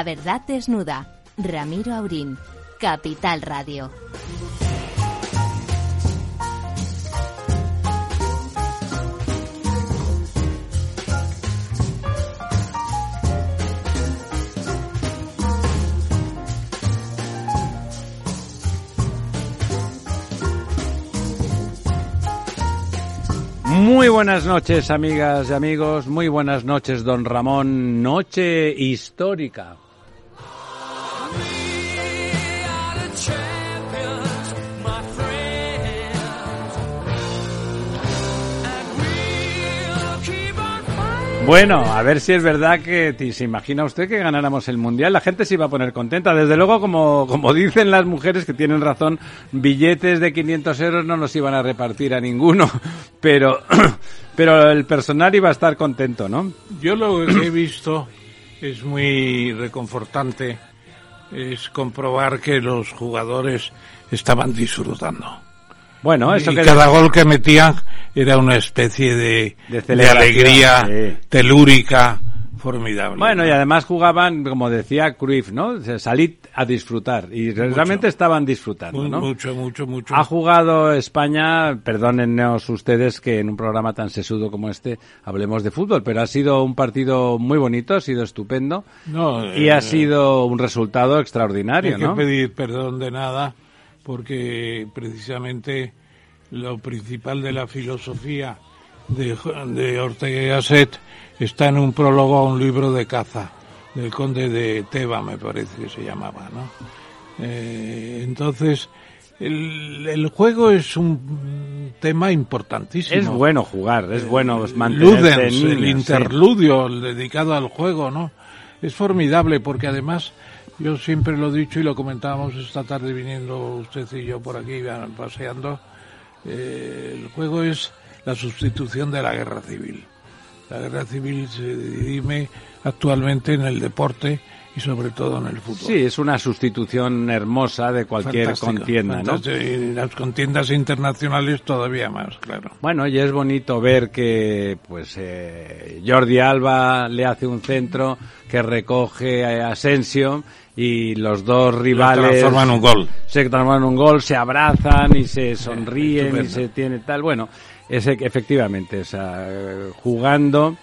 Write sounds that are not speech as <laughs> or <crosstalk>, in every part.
La verdad desnuda. Ramiro Aurín. Capital Radio. Muy buenas noches, amigas y amigos. Muy buenas noches, don Ramón. Noche histórica. Bueno, a ver si es verdad que se imagina usted que ganáramos el mundial. La gente se iba a poner contenta. Desde luego, como, como dicen las mujeres que tienen razón, billetes de 500 euros no nos iban a repartir a ninguno. <laughs> Pero, <clears throat> pero el personal iba a estar contento, ¿no? Yo lo que he visto es muy reconfortante. Es comprobar que los jugadores estaban disfrutando. Bueno, eso y que cada gol que metían era una especie de, De de, celebración, alegría sí. telúrica formidable. Bueno, y además jugaban, como decía Cruyff, ¿no? Salid a disfrutar. Y realmente estaban disfrutando, ¿no? mucho, mucho, mucho. Ha jugado España, perdónennos ustedes que en un programa tan sesudo como este hablemos de fútbol, pero ha sido un partido muy bonito, ha sido estupendo No, y eh, ha sido un resultado hay extraordinario, que ¿no? pedir perdón de nada porque precisamente lo principal de la filosofía de, de Ortega y Gasset está en un prólogo a un libro de caza del conde de Teba, me parece que se llamaba, ¿no? Eh, entonces, el, el juego es un tema importantísimo. Es bueno jugar, es bueno mantenerse Ludens, en el sí. interludio el dedicado al juego, ¿no? Es formidable porque además yo siempre lo he dicho y lo comentábamos esta tarde viniendo usted y yo por aquí paseando. eh, el juego es la sustitución de la guerra civil. La guerra civil se dirime actualmente en el deporte y sobre todo en el fútbol. Sí, es una sustitución hermosa de cualquier Fantástico, contienda, ¿no? fantástico. Y las contiendas internacionales todavía más, claro. Bueno, y es bonito ver que pues eh, Jordi Alba le hace un centro que recoge a Asensio y los dos rivales transforman en un gol. se transforman un gol, se abrazan y se sonríen y se tiene tal. Bueno, es e- efectivamente, o sea, jugando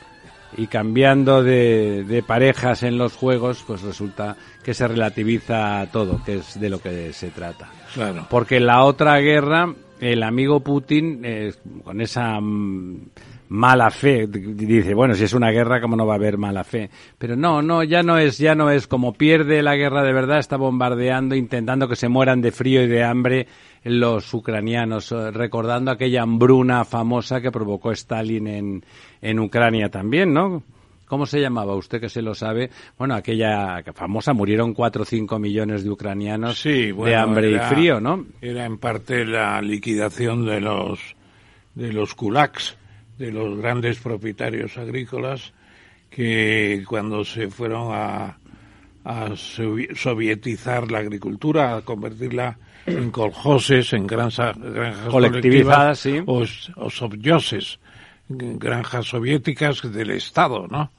y cambiando de, de parejas en los juegos, pues resulta que se relativiza todo, que es de lo que se trata. Claro. Porque la otra guerra, el amigo Putin, eh, con esa mm, mala fe, dice, bueno, si es una guerra, ¿cómo no va a haber mala fe? Pero no, no, ya no es, ya no es como pierde la guerra de verdad, está bombardeando, intentando que se mueran de frío y de hambre los ucranianos, eh, recordando aquella hambruna famosa que provocó Stalin en, en Ucrania también, ¿no? ¿Cómo se llamaba? Usted que se lo sabe. Bueno, aquella famosa, murieron 4 o 5 millones de ucranianos Sí, bueno, de hambre era- y frío, ¿no? Era en parte la liquidación de los de los kulaks, de los grandes propietarios agrícolas que cuando se fueron a, a sovi- sovietizar la agricultura, a convertirla en coljoses, en granjas Colectivizadas, colectivas, sí. o, o granjas soviéticas del Estado, ¿no?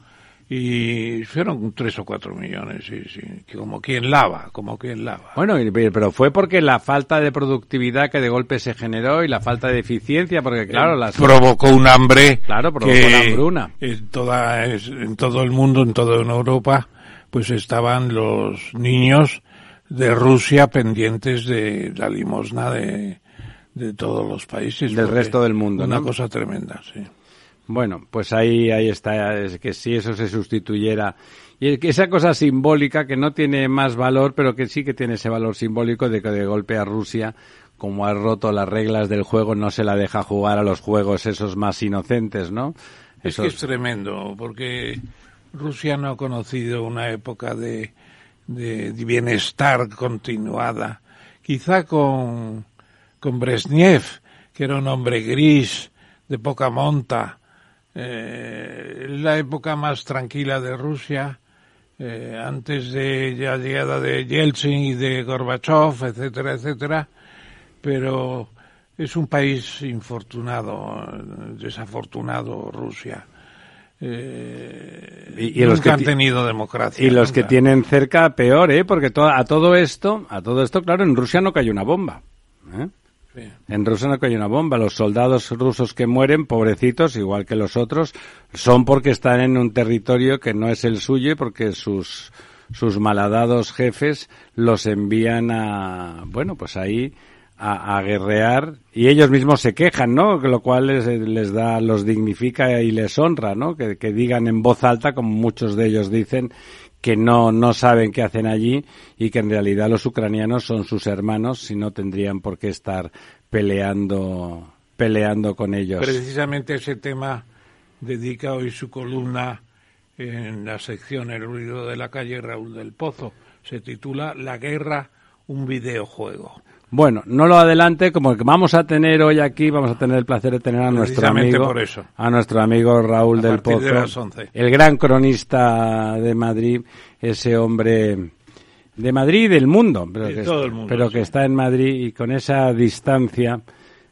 Y fueron tres o cuatro millones, sí, sí, como quien lava, como quien lava. Bueno, pero fue porque la falta de productividad que de golpe se generó y la falta de eficiencia, porque claro, las... provocó un hambre Claro, provocó que la hambruna. en toda en todo el mundo en toda Europa pues estaban los niños de Rusia pendientes de la limosna de, de todos los países Del resto del mundo, una ¿no? cosa tremenda sí Bueno, pues ahí, ahí está, es que si eso se sustituyera. Y es que esa cosa simbólica que no tiene más valor, pero que sí que tiene ese valor simbólico de que de golpe a Rusia, como ha roto las reglas del juego, no se la deja jugar a los juegos esos más inocentes, ¿no? es que es tremendo porque Rusia no ha conocido una época de, de bienestar continuada quizá con con Brezhnev que era un hombre gris de poca monta eh, la época más tranquila de Rusia eh, antes de la llegada de Yeltsin y de Gorbachev, etcétera, etcétera, pero es un país infortunado, desafortunado Rusia. Eh, Y- y los que han tenido democracia. Y los que tienen cerca, peor, ¿eh? Porque to- a todo esto, a todo esto, claro, en Rusia no cayó una bomba. ¿eh? Sí. En Rusia no cayó una bomba. Los soldados rusos que mueren, pobrecitos, igual que los otros, son porque están en un territorio que no es el suyo y porque sus, sus malhadados jefes los envían a, bueno, pues ahí a, a guerrear y ellos mismos se quejan, ¿no? Lo cual les, les da, los dignifica y les honra, ¿no? Que, que digan en voz alta, como muchos de ellos dicen, que no, no saben qué hacen allí y que en realidad los ucranianos son sus hermanos y no tendrían por qué estar peleando, peleando con ellos. Precisamente ese tema dedica hoy su columna en la sección El ruido de la calle Raúl del Pozo. Se titula La guerra, un videojuego. Bueno, no lo adelante, como que vamos a tener hoy aquí, vamos a tener el placer de tener a nuestro amigo, por eso. a nuestro amigo Raúl A del de Pozo, las 11. el gran cronista de Madrid, ese hombre de Madrid y del mundo, pero, De que, todo el mundo, pero sí. que está en Madrid y con esa distancia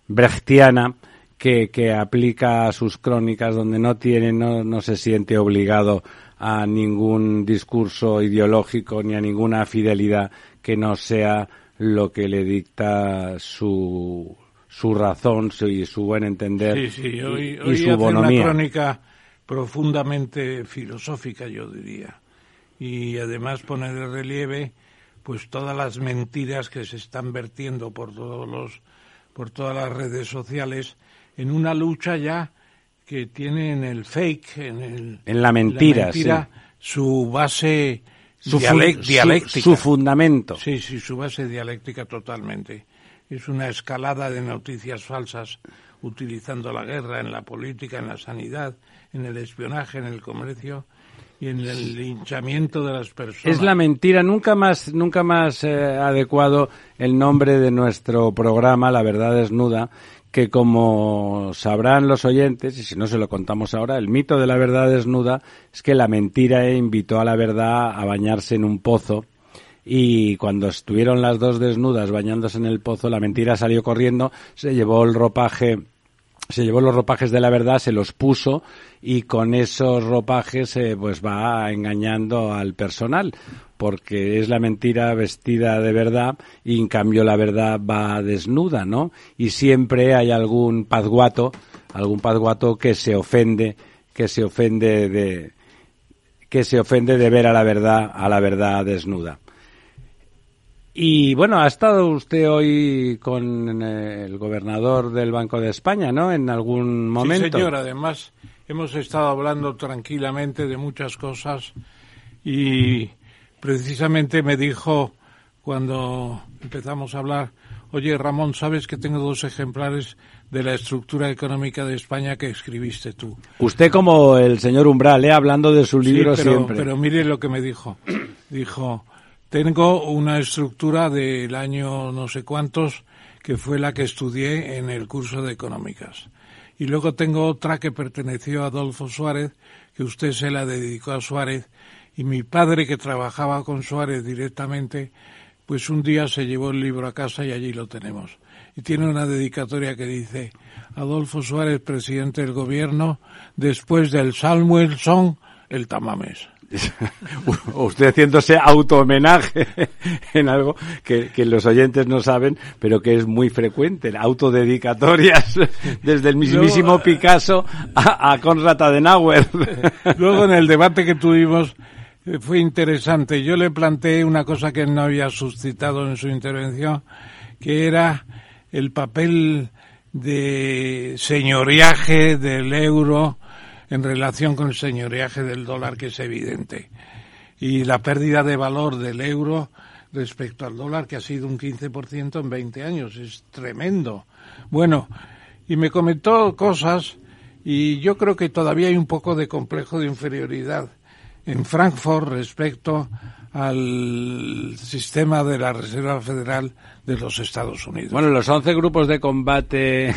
brechtiana que, que aplica a sus crónicas donde no tiene, no, no se siente obligado a ningún discurso ideológico ni a ninguna fidelidad que no sea lo que le dicta su, su razón y su buen entender Sí, sí, y- hoy, y, su hace una bonomía. crónica profundamente filosófica, yo diría. Y además pone de relieve pues todas las mentiras que se están vertiendo por todos los por todas las redes sociales en una lucha ya que tiene en el fake, en el En la mentira, sí. su base Su, dialéctica. su fundamento. Sí, sí, su base dialéctica totalmente. Es una escalada de noticias falsas utilizando la guerra en la política, en la sanidad, en el espionaje, en el comercio y en el linchamiento de las personas. Es la mentira, nunca más, nunca más eh, adecuado el nombre de nuestro programa, La Verdad Desnuda, que como sabrán los oyentes, y si no se lo contamos ahora, el mito de la verdad desnuda es que la mentira invitó a la verdad a bañarse en un pozo. Y cuando estuvieron las dos desnudas bañándose en el pozo, la mentira salió corriendo, se llevó el ropaje se llevó los ropajes de la verdad, se los puso y con esos ropajes eh, pues va engañando al personal porque es la mentira vestida de verdad y en cambio la verdad va desnuda, ¿no? Y siempre hay algún pazguato, algún pazguato que se ofende, que se ofende de que se ofende de ver a la verdad, a la verdad desnuda. Y bueno, ha estado usted hoy con eh, el gobernador del Banco de España, ¿no? En algún momento. Sí, señor. Además, hemos estado hablando tranquilamente de muchas cosas y precisamente me dijo cuando empezamos a hablar, oye Ramón, ¿sabes que tengo dos ejemplares de la estructura económica de España que escribiste tú? Usted como el señor Umbral, ¿eh? hablando de su libro sí, pero, siempre. pero mire lo que me dijo. Dijo, tengo una estructura del año no sé cuántos que fue la que estudié en el curso de económicas. Y luego tengo otra que perteneció a Adolfo Suárez, que usted se la dedicó a Suárez. Y mi padre, que trabajaba con Suárez directamente, pues un día se llevó el libro a casa y allí lo tenemos. Y tiene una dedicatoria que dice, Adolfo Suárez, presidente del gobierno, después del Samuel Song, el Tamames. <laughs> Usted haciéndose auto-homenaje <laughs> en algo que, que, los oyentes no saben, pero que es muy frecuente, autodedicatorias <laughs> desde el mismísimo Luego, Picasso a, a Konrad Adenauer. Luego en el debate que tuvimos eh, fue interesante. Yo le planteé una cosa que no había suscitado en su intervención, que era el papel de señoreaje del euro en relación con el señoreaje del dólar, que es evidente. Y la pérdida de valor del euro respecto al dólar, que ha sido un 15% en 20 años. Es tremendo. Bueno, y me comentó cosas, y yo creo que todavía hay un poco de complejo de inferioridad en Frankfurt respecto al sistema de la Reserva Federal de los Estados Unidos. Bueno, los 11 grupos de combate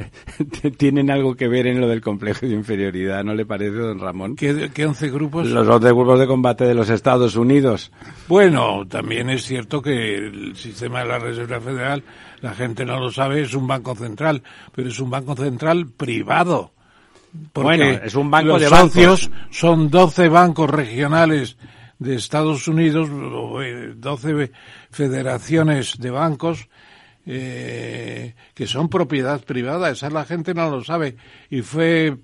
<laughs> tienen algo que ver en lo del complejo de inferioridad, ¿no le parece, don Ramón? ¿Qué, qué 11 grupos? Los 11 grupos de combate de los Estados Unidos. Bueno, también es cierto que el sistema de la Reserva Federal, la gente no lo sabe, es un banco central, pero es un banco central privado. Porque bueno, es un banco los de socios son 12 bancos regionales de Estados Unidos, 12 federaciones de bancos eh, que son propiedad privada. Esa la gente no lo sabe. Y fue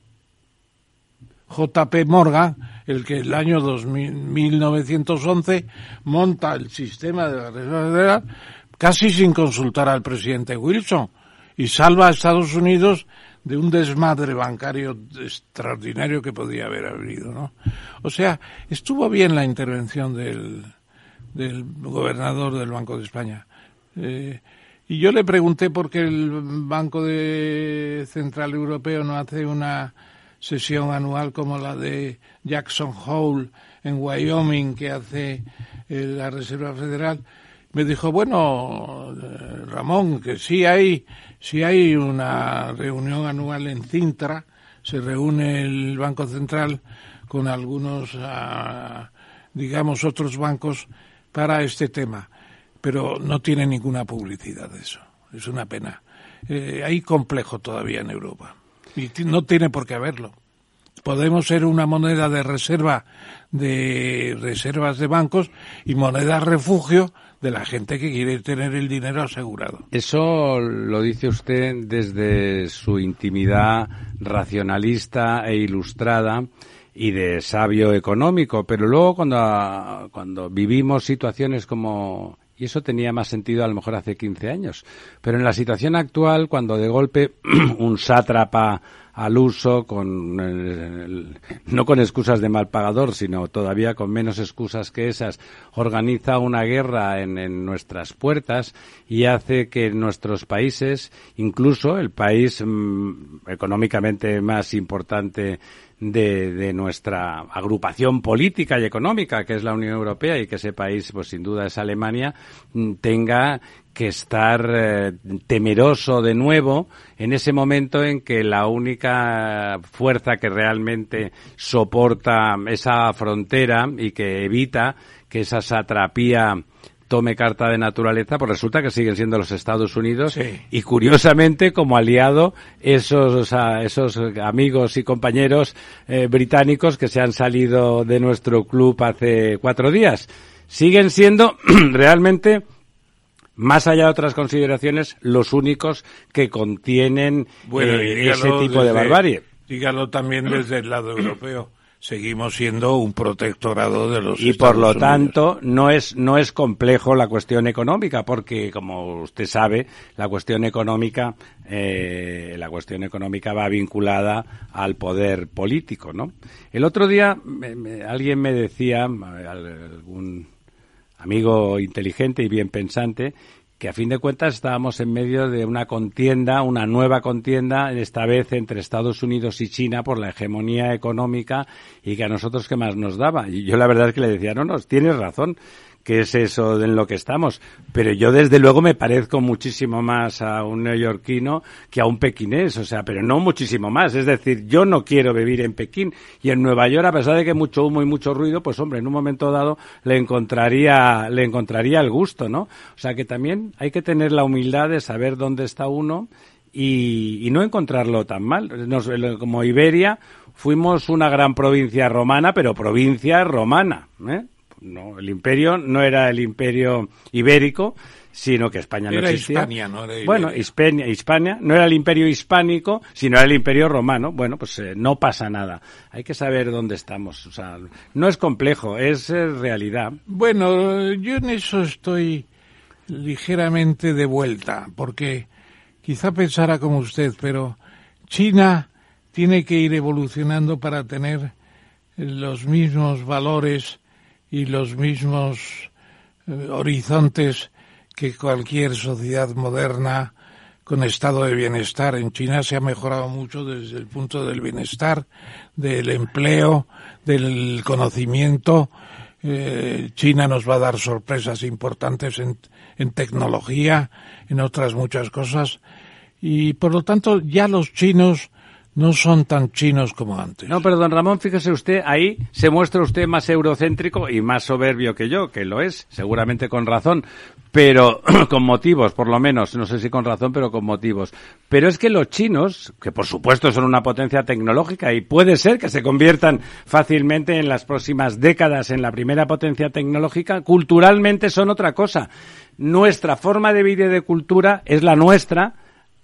JP Morgan el que el año 2000, 1911 monta el sistema de la Reserva Federal casi sin consultar al presidente Wilson y salva a Estados Unidos de un desmadre bancario extraordinario que podía haber habido, ¿no? O sea, estuvo bien la intervención del, del gobernador del Banco de España. Eh, y yo le pregunté por qué el Banco de Central Europeo no hace una sesión anual como la de Jackson Hole en Wyoming que hace eh, la Reserva Federal. Me dijo, bueno, eh, Ramón, que sí hay si hay una reunión anual en Cintra, se reúne el Banco Central con algunos, ah, digamos, otros bancos para este tema, pero no tiene ninguna publicidad eso. Es una pena. Eh, hay complejo todavía en Europa y no tiene por qué haberlo. Podemos ser una moneda de reserva de reservas de bancos y moneda refugio de la gente que quiere tener el dinero asegurado. Eso lo dice usted desde su intimidad racionalista e ilustrada y de sabio económico, pero luego cuando, cuando vivimos situaciones como y eso tenía más sentido a lo mejor hace 15 años. Pero en la situación actual, cuando de golpe <clears throat> un sátrapa al uso, con no con excusas de mal pagador, sino todavía con menos excusas que esas, organiza una guerra en, en nuestras puertas y hace que nuestros países, incluso el país mm, económicamente más importante de, de, nuestra agrupación política y económica, que es la Unión Europea, y que ese país, pues sin duda es Alemania, mm, tenga que estar eh, temeroso de nuevo en ese momento en que la única fuerza que realmente soporta esa frontera y que evita que esa satrapía tome carta de naturaleza, pues resulta que siguen siendo los Estados Unidos y curiosamente como aliado esos, esos amigos y compañeros eh, británicos que se han salido de nuestro club hace cuatro días. Siguen siendo <clears throat> realmente más allá de otras consideraciones, los únicos que contienen eh, ese tipo de barbarie. Dígalo también desde el lado europeo. Seguimos siendo un protectorado de los y por lo tanto no es no es complejo la cuestión económica porque como usted sabe la cuestión económica eh, la cuestión económica va vinculada al poder político no el otro día alguien me decía algún amigo inteligente y bien pensante, que a fin de cuentas estábamos en medio de una contienda, una nueva contienda, esta vez entre Estados Unidos y China por la hegemonía económica y que a nosotros qué más nos daba. Y yo la verdad es que le decía, no, no, tienes razón qué es eso en lo que estamos. Pero yo desde luego me parezco muchísimo más a un neoyorquino que a un pequinés, o sea, pero no muchísimo más. Es decir, yo no quiero vivir en Pekín y en Nueva York, a pesar de que mucho humo y mucho ruido, pues hombre, en un momento dado le encontraría, le encontraría el gusto, ¿no? O sea que también hay que tener la humildad de saber dónde está uno y, y no encontrarlo tan mal. Nos, como Iberia, fuimos una gran provincia romana, pero provincia romana, ¿eh? No, el imperio no era el imperio ibérico, sino que España no existía. Hispania, no era bueno, Hispania, Hispania, no era el imperio hispánico, sino era el imperio romano. Bueno, pues eh, no pasa nada. Hay que saber dónde estamos. O sea, no es complejo, es eh, realidad. Bueno, yo en eso estoy ligeramente de vuelta, porque quizá pensara como usted, pero China tiene que ir evolucionando para tener los mismos valores y los mismos eh, horizontes que cualquier sociedad moderna con estado de bienestar. En China se ha mejorado mucho desde el punto del bienestar, del empleo, del conocimiento. Eh, China nos va a dar sorpresas importantes en, en tecnología, en otras muchas cosas. Y por lo tanto ya los chinos no son tan chinos como antes. No, pero don Ramón, fíjese usted, ahí se muestra usted más eurocéntrico y más soberbio que yo, que lo es, seguramente con razón, pero <clears throat> con motivos, por lo menos, no sé si con razón, pero con motivos. Pero es que los chinos, que por supuesto son una potencia tecnológica y puede ser que se conviertan fácilmente en las próximas décadas en la primera potencia tecnológica, culturalmente son otra cosa. Nuestra forma de vida y de cultura es la nuestra,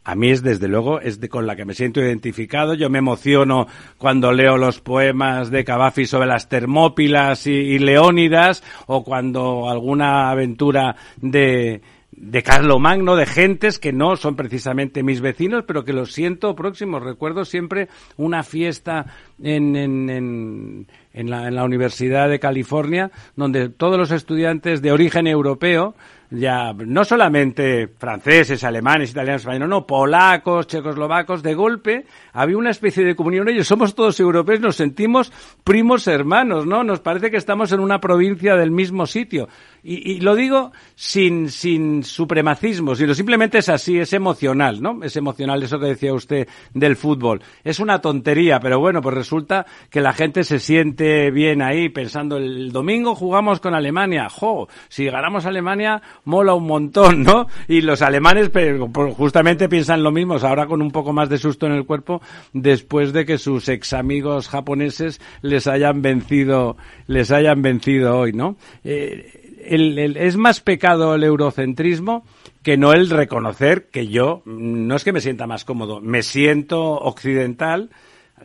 a mí es desde luego es de, con la que me siento identificado. Yo me emociono cuando leo los poemas de Cavafi sobre las Termópilas y, Leónidas o cuando alguna aventura de de Magno, de gentes que no son precisamente mis vecinos, pero que los siento próximos. Recuerdo siempre una fiesta en, en, en, en, la, en la Universidad de California, donde todos los estudiantes de origen europeo ya no solamente franceses, alemanes, italianos, españoles, no, polacos, checoslovacos, de golpe había una especie de comunión. Ellos somos todos europeos, nos sentimos primos hermanos, ¿no? Nos parece que estamos en una provincia del mismo sitio. Y, y, lo digo sin, sin supremacismo, sino simplemente es así, es emocional, ¿no? Es emocional eso que decía usted del fútbol. Es una tontería, pero bueno, pues resulta que la gente se siente bien ahí pensando el domingo jugamos con Alemania, jo, si ganamos Alemania mola un montón, ¿no? Y los alemanes justamente piensan lo mismo, ahora con un poco más de susto en el cuerpo, después de que sus ex amigos japoneses les hayan vencido, les hayan vencido hoy, ¿no? Eh, el, es más pecado el eurocentrismo que no el reconocer que yo no es que me sienta más cómodo, me siento occidental,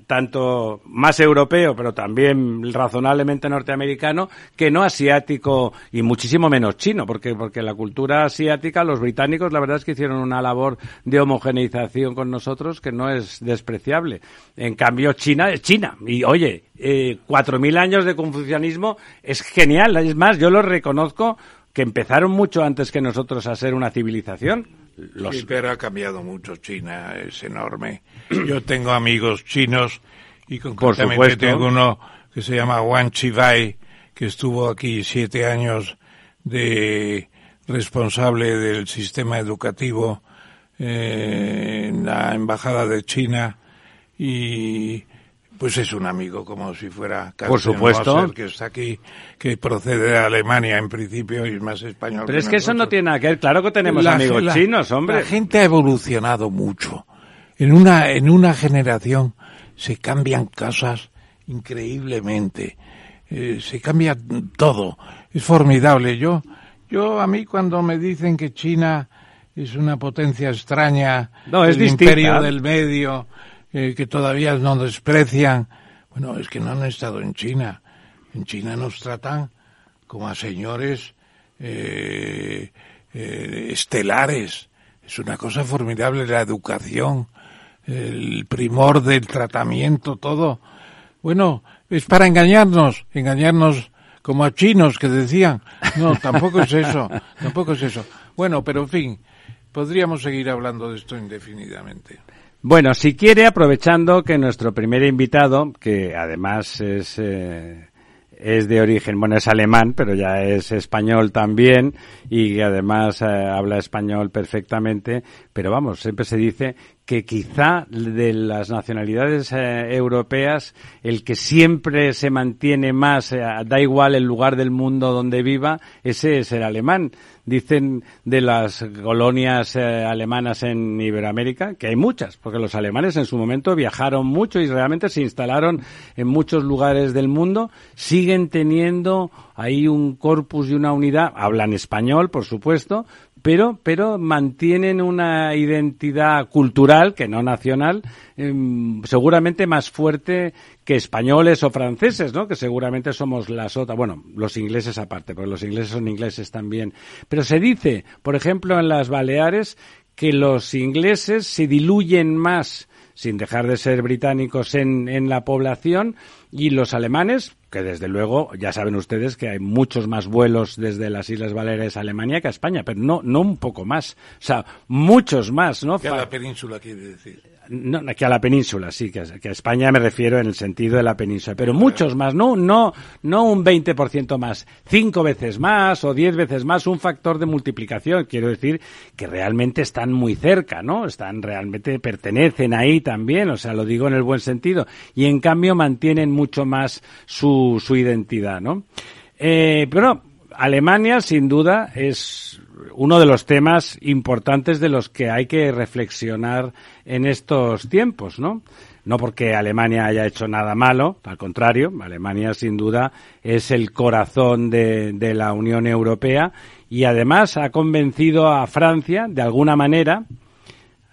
tanto más europeo, pero también razonablemente norteamericano, que no asiático y muchísimo menos chino, porque, porque la cultura asiática, los británicos, la verdad es que hicieron una labor de homogeneización con nosotros que no es despreciable. En cambio, China es China. Y oye, eh, cuatro mil años de confucianismo es genial. Es más, yo lo reconozco que empezaron mucho antes que nosotros a ser una civilización. Los... Sí, pero ha cambiado mucho China, es enorme. <clears throat> Yo tengo amigos chinos y concretamente tengo uno que se llama Wang Chibai, que estuvo aquí siete años de responsable del sistema educativo eh, en la embajada de China y pues es un amigo como si fuera por supuesto. Que está aquí que procede de Alemania en principio y es más español pero es que eso no tiene nada que ver claro que tenemos amigos chinos hombre. la gente ha evolucionado mucho. En una en una generación se cambian cosas increíblemente. Eh, se cambia todo. Es formidable. Yo yo a mí cuando me dicen que China es una potencia extraña no, es el imperio del medio eh, que todavía nos desprecian. Bueno, es que no han estado en China. En China nos tratan como a señores eh, eh, estelares. Es una cosa formidable la educación, el primor del tratamiento, todo. Bueno, es para engañarnos, engañarnos como a chinos que decían. No, tampoco es eso, tampoco es eso. Bueno, pero en fin, podríamos seguir hablando de esto indefinidamente. Bueno, si quiere, aprovechando que nuestro primer invitado, que además es, eh, es de origen, bueno, es alemán, pero ya es español también, y además eh, habla español perfectamente, pero vamos, siempre se dice que quizá de las nacionalidades eh, europeas el que siempre se mantiene más, da igual el lugar del mundo donde viva, ese es el alemán dicen de las colonias eh, alemanas en Iberoamérica, que hay muchas, porque los alemanes en su momento viajaron mucho y realmente se instalaron en muchos lugares del mundo, siguen teniendo ahí un corpus y una unidad, hablan español, por supuesto, pero, pero mantienen una identidad cultural, que no nacional, em, seguramente más fuerte que españoles o franceses, ¿no? Que seguramente somos las otras, bueno, los ingleses aparte, porque los ingleses son ingleses también. Pero se dice, por ejemplo, en las Baleares, que los ingleses se diluyen más sin dejar de ser británicos en, en la población y los alemanes que desde luego ya saben ustedes que hay muchos más vuelos desde las Islas Baleares a Alemania que a España, pero no, no un poco más, o sea, muchos más, ¿no? Que a la península quiere decir. No, que a la península, sí, que, a España me refiero en el sentido de la península, pero muchos más, no, no, no un 20% más, cinco veces más o diez veces más, un factor de multiplicación. Quiero decir que realmente están muy cerca, ¿no? Están realmente, pertenecen ahí también, o sea, lo digo en el buen sentido. Y en cambio mantienen mucho más su, su identidad, ¿no? Eh, pero Alemania, sin duda, es uno de los temas importantes de los que hay que reflexionar en estos tiempos, ¿no? No porque Alemania haya hecho nada malo, al contrario, Alemania sin duda es el corazón de, la Unión Europea y además ha convencido a Francia, de alguna manera,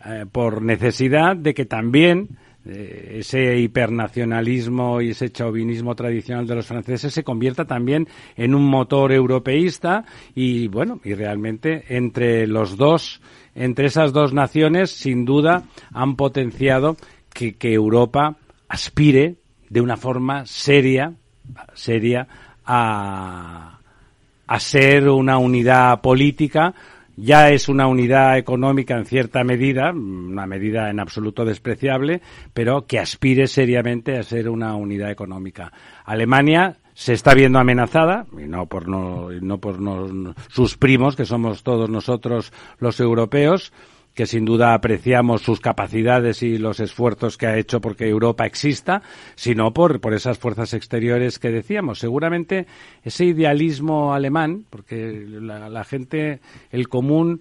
eh, por necesidad de que también eh, ese hipernacionalismo y ese chauvinismo tradicional de los franceses se convierta también en un motor europeísta y bueno, y realmente entre los dos, entre esas dos naciones, sin duda han potenciado que, que Europa aspire de una forma seria, seria a, a ser una unidad política ya es una unidad económica en cierta medida, una medida en absoluto despreciable, pero que aspire seriamente a ser una unidad económica. Alemania se está viendo amenazada, y no por, no, no por sus primos, que somos todos nosotros los europeos, que sin duda apreciamos sus capacidades y los esfuerzos que ha hecho porque Europa exista, sino por, por esas fuerzas exteriores que decíamos. Seguramente ese idealismo alemán, porque la, gente, el común,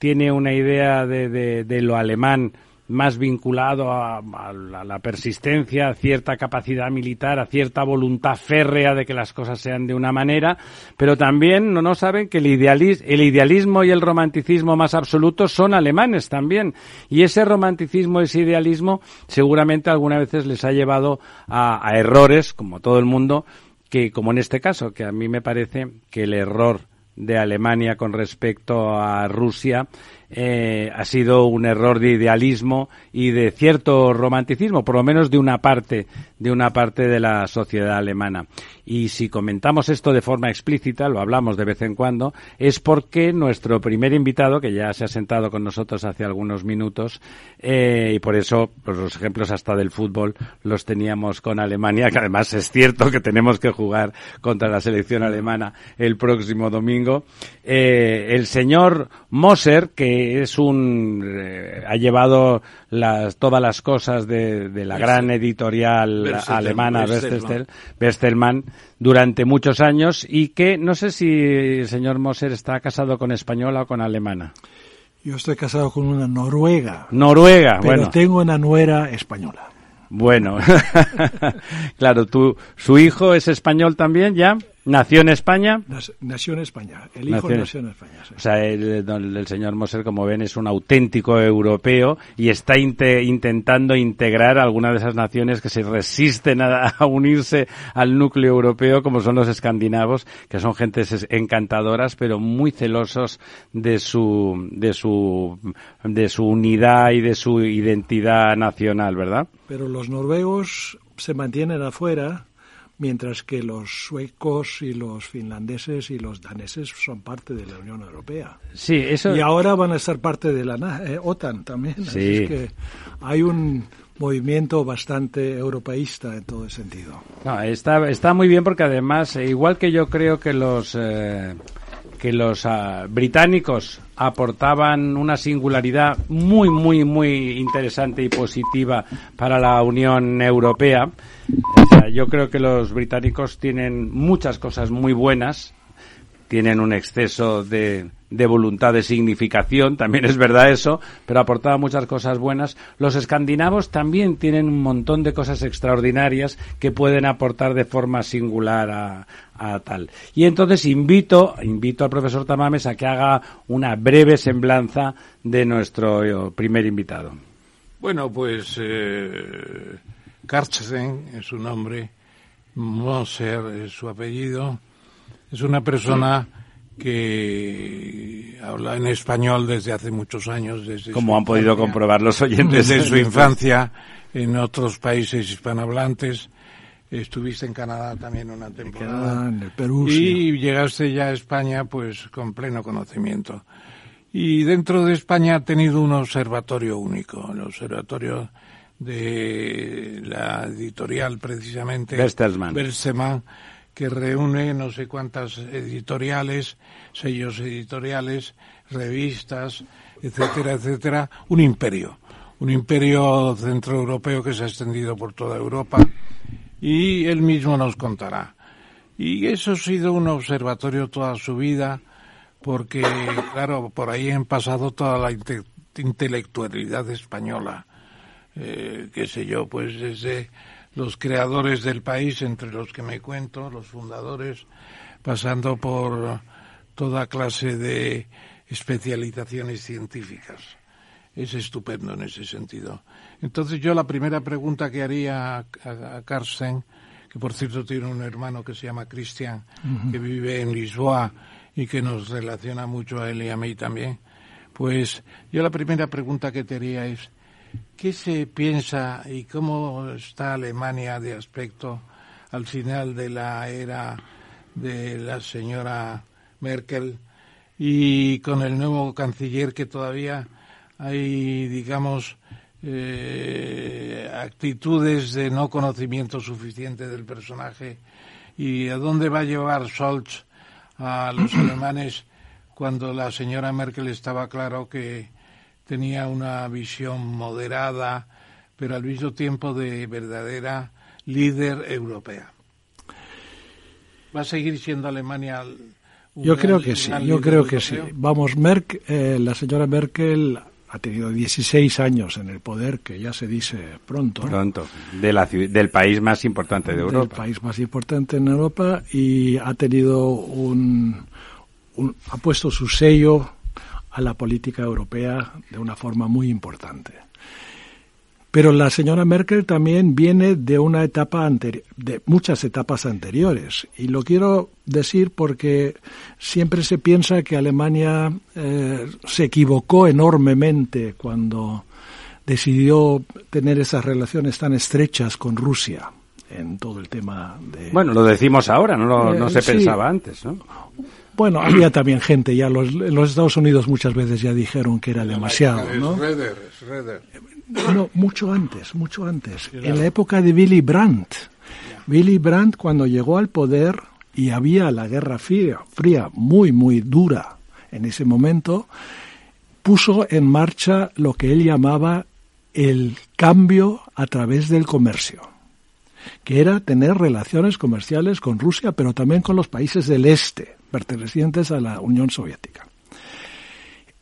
tiene una idea de, de, de lo alemán más vinculado a, la persistencia, a cierta capacidad militar, a cierta voluntad férrea de que las cosas sean de una manera, pero también no, no saben que el, el idealismo y el romanticismo más absolutos son alemanes también. Y ese romanticismo, ese idealismo, seguramente algunas veces les ha llevado a, a errores, como todo el mundo, que, como en este caso, que a mí me parece que el error de Alemania con respecto a Rusia eh, ha sido un error de idealismo y de cierto romanticismo, por lo menos de una parte, de una parte de la sociedad alemana. Y si comentamos esto de forma explícita, lo hablamos de vez en cuando, es porque nuestro primer invitado, que ya se ha sentado con nosotros hace algunos minutos, eh, y por eso los ejemplos hasta del fútbol los teníamos con Alemania, que además es cierto que tenemos que jugar contra la selección alemana el próximo domingo. Eh, el señor Moser, que es un, eh, ha llevado las, todas las cosas de, de la gran editorial alemana Bestelmann durante muchos años y que no sé si el señor Moser está casado con española o con alemana. Yo estoy casado con una noruega. Noruega, pero tengo una nuera española. Bueno, <laughs> claro, tú, su hijo es español también ya. ¿Nació en España? Nació en España. El hijo nació, en España. O sea, el, señor Moser, como ven, es un auténtico europeo y está intentando integrar algunas de esas naciones que se resisten a, unirse al núcleo europeo, como son los escandinavos, que son gentes encantadoras, pero muy celosos de su, de su, de su unidad y de su identidad nacional, ¿verdad? Pero los noruegos se mantienen afuera mientras que los suecos y los finlandeses y los daneses son parte de la Unión Europea. Sí, eso... Y ahora van a ser parte de la eh, OTAN también. Sí. que hay un movimiento bastante europeísta en todo sentido. No, está, está muy bien porque además, eh, igual que yo creo que los... Eh, que los ah, británicos aportaban una singularidad muy, muy, muy interesante y positiva para la Unión Europea. yo creo que los británicos tienen muchas cosas muy buenas, tienen un exceso de, de voluntad de significación, también es verdad eso, pero aportaba muchas cosas buenas. Los escandinavos también tienen un montón de cosas extraordinarias que pueden aportar de forma singular a, tal. Y entonces invito, invito al profesor Tamames a que haga una breve semblanza de nuestro eh, primer invitado. Bueno, pues eh, es su nombre, Moser es su apellido, es una persona que habla en español desde hace muchos años. Desde Como han podido comprobar los oyentes. Desde su <laughs> infancia en otros países hispanohablantes. estuviste en Canadá también una temporada. Canadá, en el Perú. Y sí. llegaste ya a España pues con pleno conocimiento. Y dentro de España ha tenido un observatorio único, el observatorio de la editorial precisamente Bertelsmann. Bertelsmann, que reúne no sé cuántas editoriales, sellos editoriales, revistas, etcétera, etcétera, un imperio, un imperio centroeuropeo que se ha extendido por toda Europa y él mismo nos contará. Y eso ha sido un observatorio toda su vida, porque, claro, por ahí han pasado toda la inte intelectualidad española, eh, qué sé yo, pues desde los creadores del país, entre los que me cuento, los fundadores, pasando por toda clase de especializaciones científicas. Es estupendo en ese sentido. Entonces yo la primera pregunta que haría a, a, a Carsten, que por cierto tiene un hermano que se llama Cristian, uh -huh. que vive en Lisboa y que nos relaciona mucho a él y a mí también, pues yo la primera pregunta que te haría es, ¿qué se piensa y cómo está Alemania de aspecto al final de la era de la señora Merkel y con el nuevo canciller que todavía hay, digamos, eh, actitudes de no conocimiento suficiente del personaje. Y a dónde va a llevar Scholz a los <clears throat> alemanes cuando la señora Merkel estaba claro que tenía una visión moderada, pero al mismo tiempo de verdadera líder europea. ¿Va a seguir siendo Alemania? yo creo que sí, yo creo que sí. Vamos, Merck, eh, la señora Merkel ha tenido 16 años en el poder, que ya se dice pronto. Pronto, de la, del país más importante de Europa. Del país más importante en Europa y ha tenido un, un, ha puesto su sello a la política europea de una forma muy importante. Pero la señora Merkel también viene de una etapa anterior, de muchas etapas anteriores. Y lo quiero decir porque siempre se piensa que Alemania eh, se equivocó enormemente cuando decidió tener esas relaciones tan estrechas con Rusia en todo el tema de... Bueno, lo decimos ahora, no, lo, no se eh, pensaba antes, ¿no? Bueno, había también gente, ya los, los Estados Unidos muchas veces ya dijeron que era demasiado, ¿no? Schroeder, Schroeder. No, mucho antes, mucho antes. En la época de Willy Brandt. Willy Brandt cuando llegó al poder y había la Guerra Fría, fría muy, muy dura en ese momento, puso en marcha lo que él llamaba el cambio a través del comercio, que era tener relaciones comerciales con Rusia, pero también con los países del este, pertenecientes a la Unión Soviética.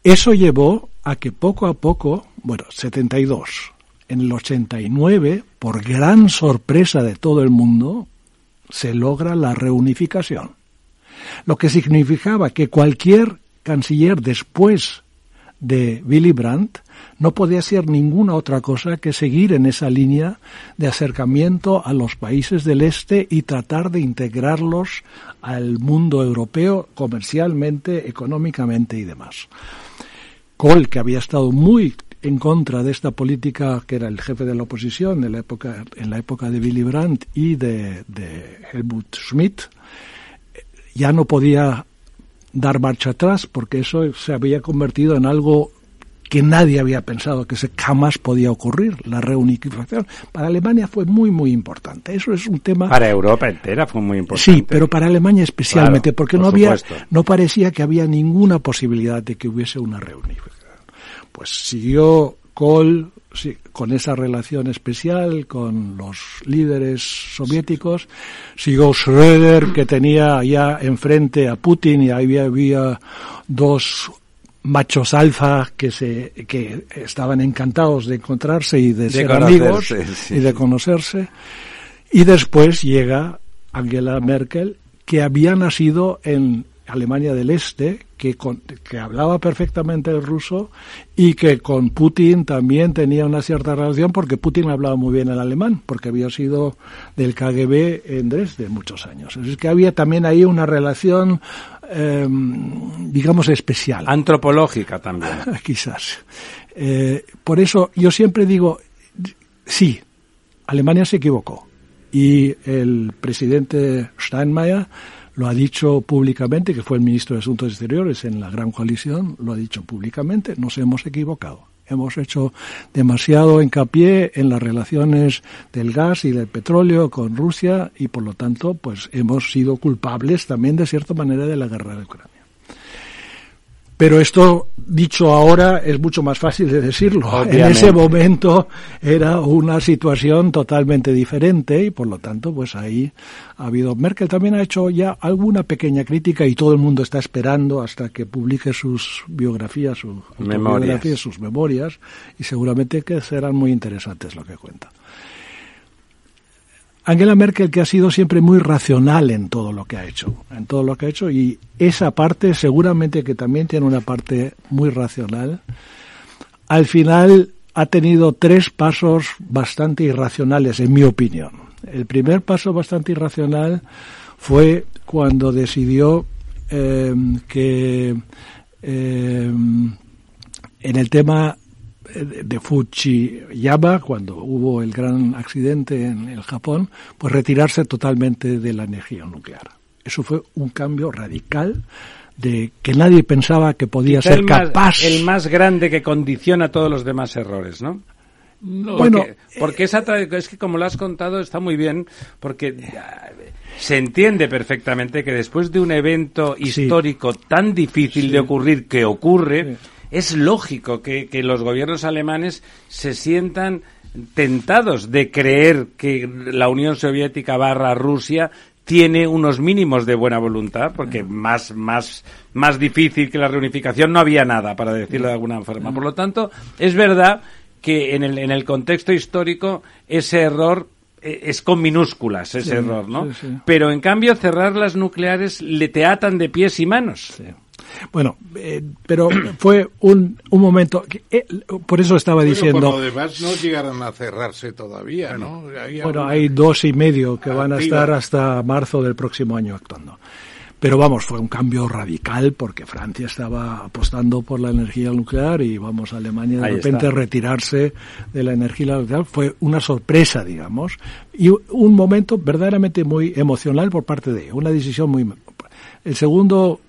Eso llevó a que poco a poco, bueno, 72, en el 89, por gran sorpresa de todo el mundo, se logra la reunificación. Lo que significaba que cualquier canciller después de Willy Brandt no podía hacer ninguna otra cosa que seguir en esa línea de acercamiento a los países del este y tratar de integrarlos al mundo europeo comercialmente, económicamente y demás. Kohl, que había estado muy en contra de esta política, que era el jefe de la oposición en la época, en la época de Willy Brandt y de Helmut Schmidt, ya no podía dar marcha atrás porque eso se había convertido en algo que nadie había pensado que se jamás podía ocurrir, la reunificación. Para Alemania fue muy, muy importante. Eso es un tema... Para Europa entera fue muy importante. Sí, pero para Alemania especialmente, claro, porque no, por había, no parecía que había ninguna posibilidad de que hubiese una reunificación. Pues siguió Kohl sí, con esa relación especial con los líderes soviéticos, siguió Schröder, que tenía ya enfrente a Putin y ahí había dos machos alfa que se que estaban encantados de encontrarse y de, de ser amigos sí. y de conocerse y después llega Angela Merkel que había nacido en Alemania del Este que, con, que hablaba perfectamente el ruso y que con Putin también tenía una cierta relación porque Putin hablaba muy bien el alemán porque había sido del KGB en Dresde muchos años. Es que había también ahí una relación eh, digamos, especial. Antropológica también. <laughs> Quizás. Eh, por eso yo siempre digo, sí, Alemania se equivocó, y el presidente Steinmeier lo ha dicho públicamente, que fue el ministro de Asuntos Exteriores en la Gran Coalición, lo ha dicho públicamente, nos hemos equivocado. Hemos hecho demasiado hincapié en las relaciones del gas y del petróleo con Rusia y por lo tanto pues hemos sido culpables también de cierta manera de la guerra de Ucrania. Pero esto, dicho ahora, es mucho más fácil de decirlo. En ese momento era una situación totalmente diferente y, por lo tanto, pues ahí ha habido. Merkel también ha hecho ya alguna pequeña crítica y todo el mundo está esperando hasta que publique sus biografías, sus memorias, sus memorias y seguramente que serán muy interesantes lo que cuenta. Angela Merkel que ha sido siempre muy racional en todo lo que ha hecho, en todo lo que ha hecho y esa parte seguramente que también tiene una parte muy racional. Al final ha tenido tres pasos bastante irracionales en mi opinión. El primer paso bastante irracional fue cuando decidió eh, que eh, en el tema de Fukushima, cuando hubo el gran accidente en el Japón, pues retirarse totalmente de la energía nuclear. Eso fue un cambio radical de que nadie pensaba que podía ser capaz. el más grande que condiciona todos los demás errores, ¿no? bueno, porque, esa es que como lo has contado está muy bien, porque se entiende perfectamente que después de un evento histórico tan difícil de ocurrir que ocurre, es lógico que, los gobiernos alemanes se sientan tentados de creer que la Unión Soviética barra Rusia tiene unos mínimos de buena voluntad, porque más, más, más difícil que la reunificación no había nada, para decirlo de alguna forma. Por lo tanto, es verdad que en el, en el contexto histórico ese error eh, es con minúsculas ese error, ¿no? Pero en cambio cerrar las nucleares le te atan de pies y manos. Bueno, eh, pero fue un, un momento, eh, por eso estaba diciendo... Por lo demás no llegaron a cerrarse todavía, ¿no? bueno, hay dos y medio que van a estar hasta marzo del próximo año actuando. Pero vamos, fue un cambio radical porque Francia estaba apostando por la energía nuclear y vamos a Alemania de repente retirarse de la energía nuclear. Fue una sorpresa, digamos, y un momento verdaderamente muy emocional por parte de ella, una decisión muy... El segundo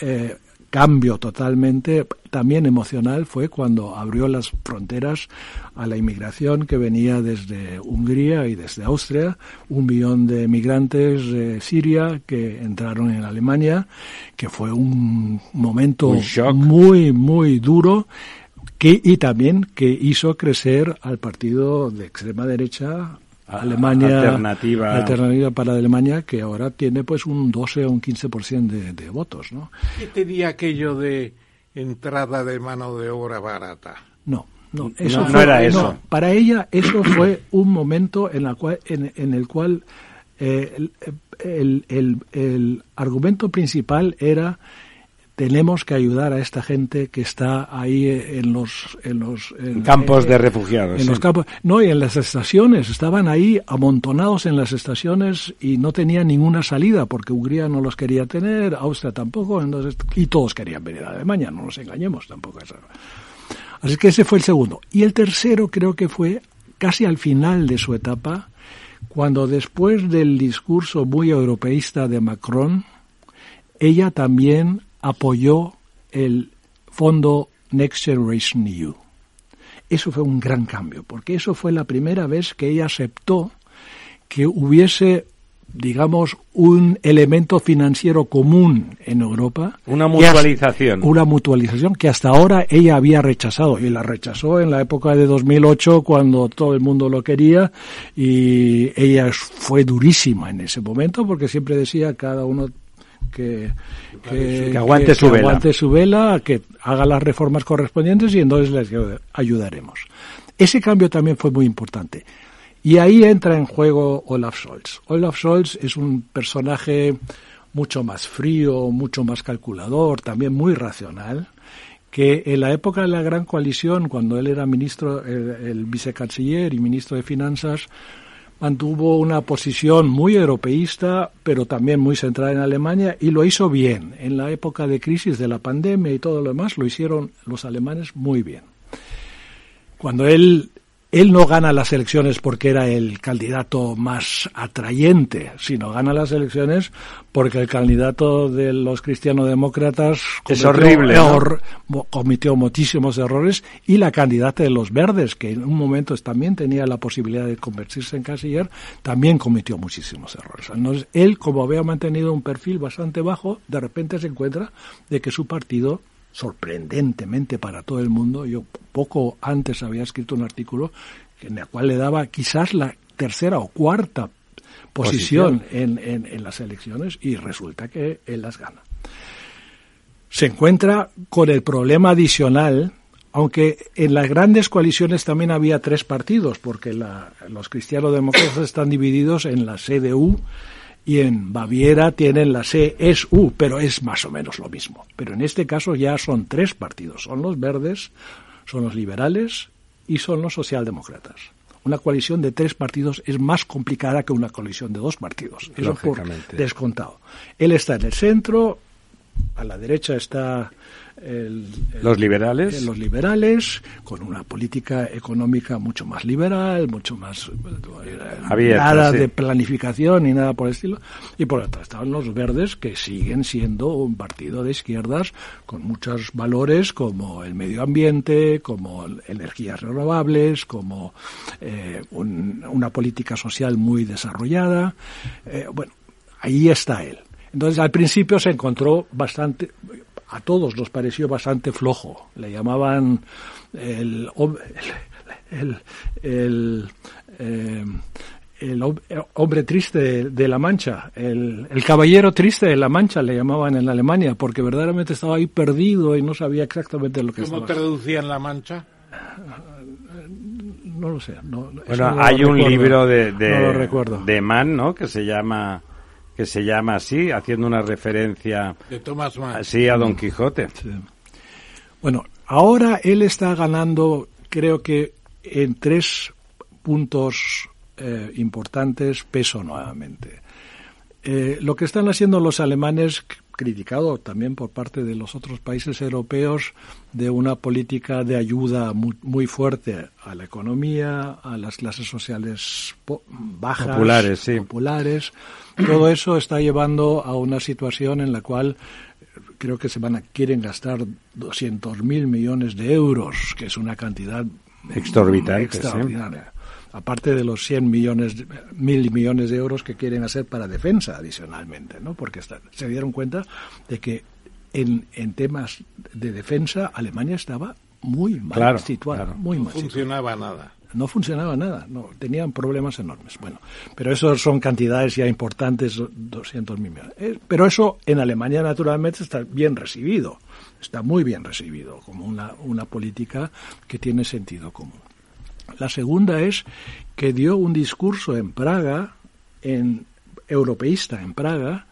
eh, cambio totalmente, también emocional, fue cuando abrió las fronteras a la inmigración que venía desde Hungría y desde Austria, un millón de migrantes de Siria que entraron en Alemania, que fue un momento muy, muy duro. Que, y también que hizo crecer al partido de extrema derecha Alemania alternativa. alternativa para Alemania que ahora tiene pues un 12 o un 15% de, de votos, ¿no? ¿Qué tenía aquello de entrada de mano de obra barata? No, no, eso no, era eso. para ella eso fue un momento en, la cual, en, el cual eh, el, el, el, argumento principal era tenemos que ayudar a esta gente que está ahí en los en los campos de refugiados en los campos no y en las estaciones estaban ahí amontonados en las estaciones y no tenían ninguna salida porque Hungría no los quería tener Austria tampoco entonces y todos querían venir a Alemania no nos engañemos tampoco así que ese fue el segundo. Y el tercero creo que fue casi al final de su etapa cuando después del discurso muy europeísta de Macron ella también apoyó el fondo Next Generation EU. Eso fue un gran cambio, porque eso fue la primera vez que ella aceptó que hubiese, digamos, un elemento financiero común en Europa. Una mutualización. una mutualización que hasta ahora ella había rechazado, y la rechazó en la época de 2008 cuando todo el mundo lo quería, y ella fue durísima en ese momento porque siempre decía cada uno que, que, aguante, su, vela. aguante su vela, que haga las reformas correspondientes y entonces les ayudaremos. Ese cambio también fue muy importante. Y ahí entra en juego Olaf Scholz. Olaf Scholz es un personaje mucho más frío, mucho más calculador, también muy racional, que en la época de la Gran Coalición, cuando él era ministro, el, el vicecanciller y ministro de Finanzas, mantuvo una posición muy europeísta, pero también muy centrada en Alemania, y lo hizo bien. En la época de crisis de la pandemia y todo lo demás, lo hicieron los alemanes muy bien. Cuando él él no gana las elecciones porque era el candidato más atrayente, sino gana las elecciones porque el candidato de los cristianodemócratas es horrible, cometió muchísimos errores y la candidata de los verdes, que en un momento también tenía la posibilidad de convertirse en canciller, también cometió muchísimos errores. Entonces, él, como había mantenido un perfil bastante bajo, de repente se encuentra de que su partido sorprendentemente para todo el mundo. Yo poco antes había escrito un artículo en el cual le daba quizás la tercera o cuarta posición, En, en, las elecciones y resulta que él las gana. Se encuentra con el problema adicional, aunque en las grandes coaliciones también había tres partidos, porque la, los cristianos-demócratas están divididos en la CDU, y en Baviera tienen la CSU, pero es más o menos lo mismo. Pero en este caso ya son tres partidos, son los verdes, son los liberales y son los socialdemócratas. Una coalición de tres partidos es más complicada que una coalición de dos partidos. Eso por descontado. Él está en el centro, a la derecha está los liberales. los liberales con una política económica mucho más liberal mucho más eh, Abierta, nada de planificación ni nada por el estilo. Y por otro estaban los verdes que siguen siendo un partido de izquierdas con muchos valores como el medio ambiente como energías renovables como eh, una política social muy desarrollada. Eh, bueno ahí está él. Entonces al principio se encontró bastante a todos nos pareció bastante flojo. Le llamaban el, el, el, eh, hombre triste de, la Mancha, el, caballero triste de la Mancha le llamaban en Alemania, porque verdaderamente estaba ahí perdido y no sabía exactamente lo que estaba. ¿Cómo traducían la Mancha? No lo sé. No, bueno, hay un libro de, de, de Mann, ¿no? Que se llama que se llama así, haciendo una referencia así a Don Quijote. Bueno, ahora él está ganando, creo que en tres puntos eh, importantes peso nuevamente. Eh, lo que están haciendo los alemanes, criticado también por parte de los otros países europeos, de una política de ayuda muy, fuerte a la economía, a las clases sociales bajas, populares, populares todo eso está llevando a una situación en la cual creo que se van a, quieren gastar 200 mil millones de euros, que es una cantidad. Extraordinaria. Aparte de los 100 millones, mil millones de euros que quieren hacer para defensa adicionalmente, ¿no? Porque se dieron cuenta de que en, en temas de defensa Alemania estaba muy mal situada, muy no mal funcionaba nada no funcionaba nada, no, tenían problemas enormes. Bueno, pero eso son cantidades ya importantes, 200 millones. Eh, pero eso en Alemania naturalmente está bien recibido, está muy bien recibido como una, una política que tiene sentido común. La segunda es que dio un discurso en Praga, en europeísta en Praga,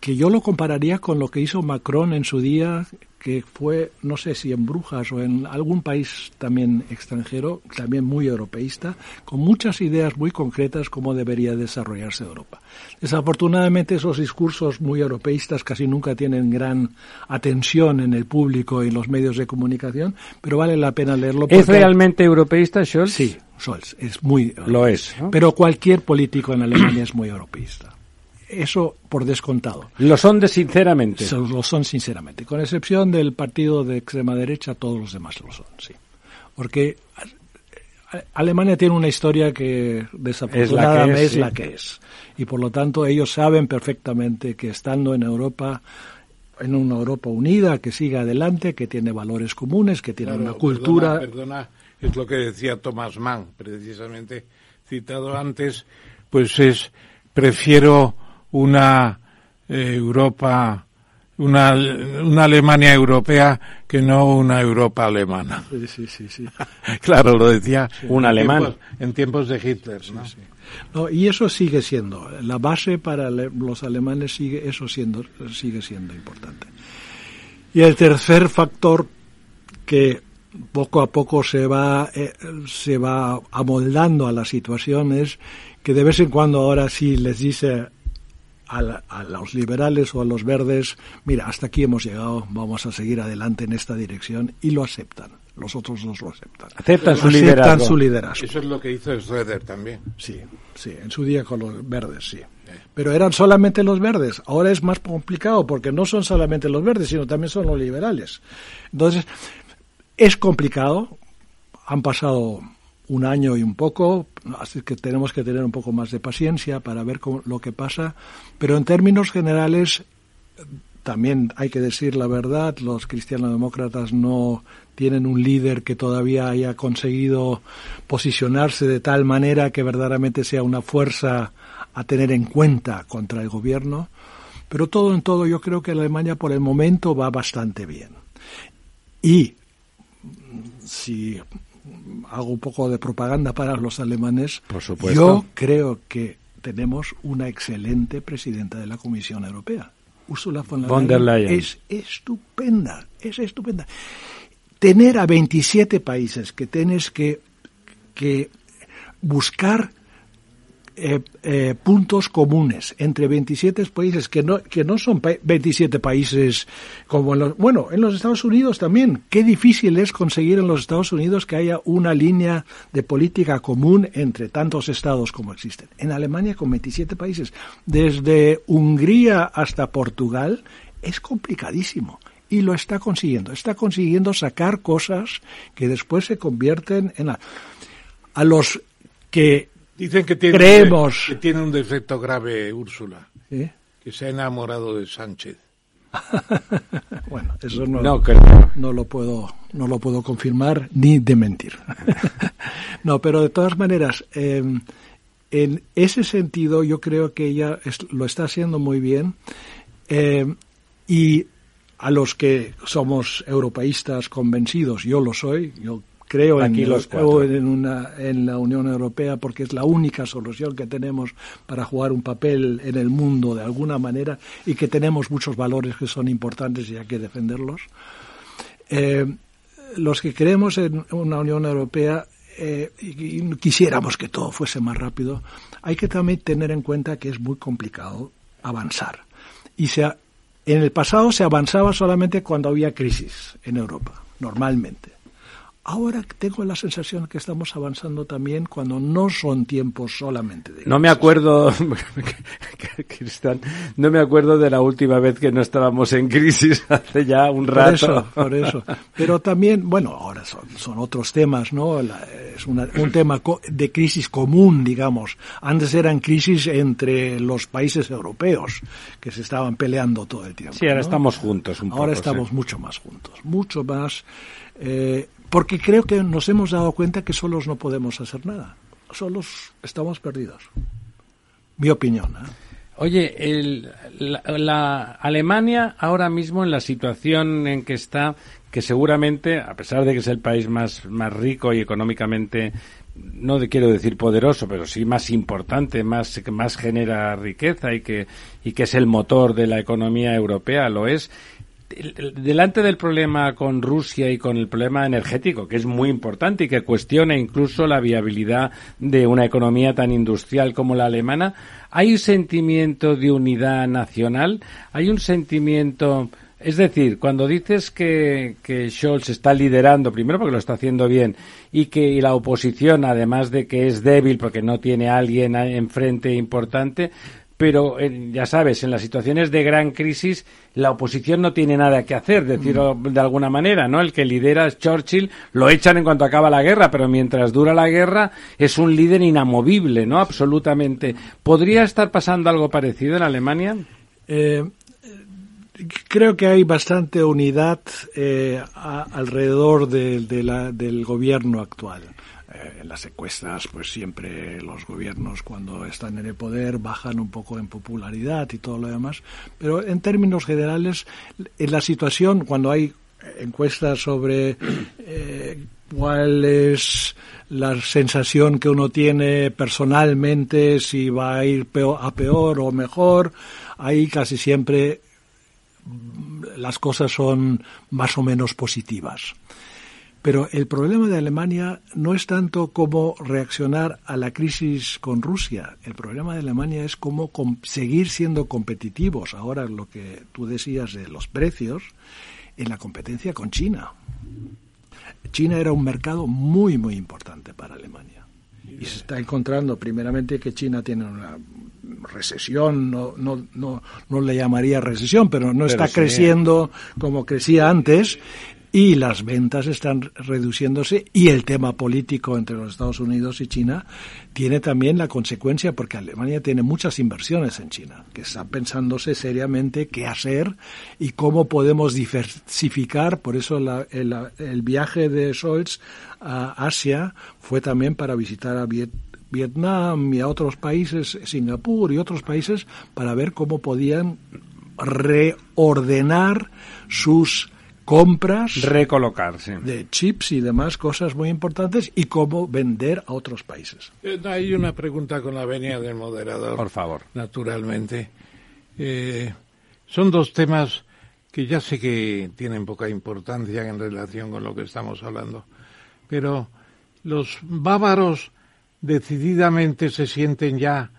que yo lo compararía con lo que hizo Macron en su día que fue, no sé si en Brujas o en algún país también extranjero, también muy europeísta, con muchas ideas muy concretas cómo debería desarrollarse Europa. Desafortunadamente esos discursos muy europeístas casi nunca tienen gran atención en el público y en los medios de comunicación, pero vale la pena leerlo. ¿Es realmente europeísta Scholz? Sí, Scholz es muy... Lo es. Pero cualquier político en Alemania es muy europeísta eso por descontado. Lo son de sinceramente. Lo son sinceramente. Con excepción del partido de extrema derecha, todos los demás lo son, sí. Porque Alemania tiene una historia que desafortunadamente es la que es, Y por lo tanto ellos saben perfectamente que estando en Europa, en una Europa unida, que siga adelante, que tiene valores comunes, que tiene una cultura... Perdona, es lo que decía Thomas Mann, precisamente citado antes, pues es, prefiero una eh, Europa, una, una Alemania europea que no una Europa alemana. Sí, sí, sí. <laughs> claro, lo decía un alemán. en tiempos de Hitler, ¿no? y eso sigue siendo, la base para los alemanes sigue, eso siendo, sigue siendo importante. Y el tercer factor que poco a poco se va, eh, se va amoldando a la situación es que de vez en cuando ahora sí les dice a, a, los liberales o a los verdes, mira, hasta aquí hemos llegado, vamos a seguir adelante en esta dirección y lo aceptan. Los otros dos lo aceptan. Aceptan su, aceptan liderazgo. su liderazgo. Eso es lo que hizo Schroeder también. Sí, sí, en su día con los verdes, sí. Pero eran solamente los verdes. Ahora es más complicado porque no son solamente los verdes, sino también son los liberales. Entonces, es complicado. Han pasado un año y un poco, así que tenemos que tener un poco más de paciencia para ver cómo, lo que pasa. Pero en términos generales, también hay que decir la verdad, los cristianodemócratas no tienen un líder que todavía haya conseguido posicionarse de tal manera que verdaderamente sea una fuerza a tener en cuenta contra el gobierno. Pero todo en todo yo creo que Alemania por el momento va bastante bien. Y si hago un poco de propaganda para los alemanes, Por supuesto. yo creo que tenemos una excelente presidenta de la Comisión Europea. Ursula von der, Von der Leyen. es estupenda, es estupenda. Tener a 27 países que tienes que, que buscar eh, eh, puntos comunes entre 27 países que no que no son pa 27 países como en los bueno en los Estados Unidos también. Qué difícil es conseguir en los Estados Unidos que haya una línea de política común entre tantos estados como existen. En Alemania con 27 países desde Hungría hasta Portugal es complicadísimo y lo está consiguiendo. Está consiguiendo sacar cosas que después se convierten en a, a los que Dicen que tiene, Creemos. que tiene un defecto grave Úrsula, que se ha enamorado de Sánchez. <laughs> bueno eso no, No creo. no lo puedo no lo puedo confirmar ni dementir <laughs> no pero de todas maneras eh, en ese sentido yo creo que ella es, lo está haciendo muy bien eh, y a los que somos europeístas convencidos yo lo soy yo creo Aquí en, los cuatro. en, una, en la Unión Europea porque es la única solución que tenemos para jugar un papel en el mundo de alguna manera y que tenemos muchos valores que son importantes y hay que defenderlos. Eh, los que creemos en una Unión Europea eh, y, quisiéramos que todo fuese más rápido, hay que también tener en cuenta que es muy complicado avanzar. Y se ha- en el pasado se avanzaba solamente cuando había crisis en Europa, normalmente. Ahora tengo la sensación que estamos avanzando también cuando no son tiempos solamente de No me crisis. acuerdo, <laughs> Cristian, no me acuerdo de la última vez que no estábamos en crisis <laughs> hace ya un Por rato. eso, por eso. Pero también, bueno, ahora son, son otros temas, ¿no? La- es una- un tema de crisis común, digamos. Antes eran crisis entre los países europeos que se estaban peleando todo el tiempo. Sí, ahora ¿no? estamos juntos un Ahora poco, estamos sí. mucho más juntos, mucho más, eh, porque creo que nos hemos dado cuenta que solos no podemos hacer nada. Solos estamos perdidos. Mi opinión. ¿eh? Oye, el- la, la Alemania ahora mismo en la situación en que está, que seguramente, a pesar de que es el país más, más rico y económicamente, no quiero decir poderoso, pero sí más importante, más, que más genera riqueza y que, y que es el motor de la economía europea, lo es. El- el- delante del problema con Rusia y con el problema energético, que es muy importante y que cuestiona incluso la viabilidad de una economía tan industrial como la alemana, hay un sentimiento de unidad nacional, hay un sentimiento, es decir, cuando dices que, que Scholz está liderando, primero porque lo está haciendo bien, y que y la oposición, además de que es débil porque no tiene a alguien enfrente importante, pero eh, ya sabes, en las situaciones de gran crisis la oposición no tiene nada que hacer, decirlo de alguna manera, ¿no? El que lidera es Churchill, lo echan en cuanto acaba la guerra, pero mientras dura la guerra es un líder inamovible, ¿no? Absolutamente. ¿Podría estar pasando algo parecido en Alemania? Eh, creo que hay bastante unidad eh, a- alrededor de, de la- del gobierno actual. Eh, en las encuestas, pues siempre los gobiernos cuando están en el poder bajan un poco en popularidad y todo lo demás. Pero en términos generales, en la situación, cuando hay encuestas sobre eh, cuál es la sensación que uno tiene personalmente, si va a ir peor, a peor o mejor, ahí casi siempre las cosas son más o menos positivas. Pero el problema de Alemania no es tanto cómo reaccionar a la crisis con Rusia. El problema de Alemania es cómo seguir siendo competitivos. Ahora lo que tú decías de los precios en la competencia con China. China era un mercado muy, muy importante para Alemania. Y se está encontrando primeramente que China tiene una recesión, no, no, no, no le llamaría recesión, pero no está creciendo como crecía antes y las ventas están reduciéndose y el tema político entre los Estados Unidos y China tiene también la consecuencia porque Alemania tiene muchas inversiones en China, que está pensándose seriamente qué hacer y cómo podemos diversificar. Por eso el, viaje de Scholz a Asia fue también para visitar a Vietnam y a otros países, Singapur y otros países, para ver cómo podían reordenar sus compras recolocarse de chips y demás cosas muy importantes y cómo vender a otros países. Eh, hay una pregunta con la venia del moderador. Por favor. Naturalmente. Eh, son dos temas que ya sé que tienen poca importancia en relación con lo que estamos hablando, pero los bávaros decididamente se sienten ya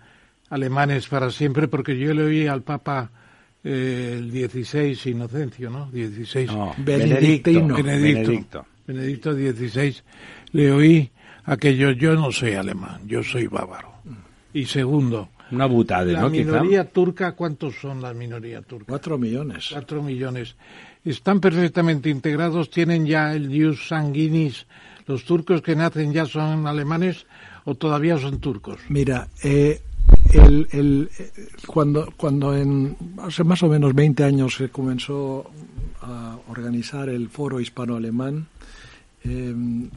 alemanes para siempre porque yo le oí al Papa el 16 Inocencio, ¿no? 16. Benedicto, Benedicto. Benedicto. 16. Le oí aquello, yo no soy alemán, yo soy bávaro. Y segundo, una butada, la minoría turca, ¿cuántos son la minoría turca? Cuatro millones. Cuatro millones. Están perfectamente integrados, tienen ya el jus sanguinis. ¿Los turcos que nacen ya son alemanes o todavía son turcos? Mira, eh, el, cuando, cuando en, hace más o menos 20 años se comenzó a organizar el foro hispano-alemán, em,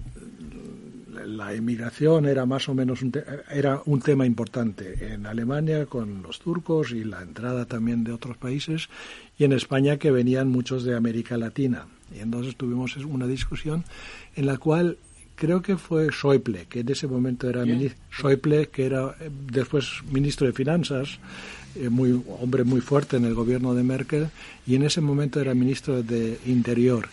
la inmigración era más o menos un era un tema importante en Alemania con los turcos y la entrada también de otros países y en España que venían muchos de América Latina. Y entonces tuvimos una discusión en la cual creo que fue Schäuble, que en ese momento era ministro, Schäuble, que era eh, después ministro de Finanzas, eh, muy, hombre muy fuerte en el gobierno de Merkel, y en ese momento era ministro de Interior,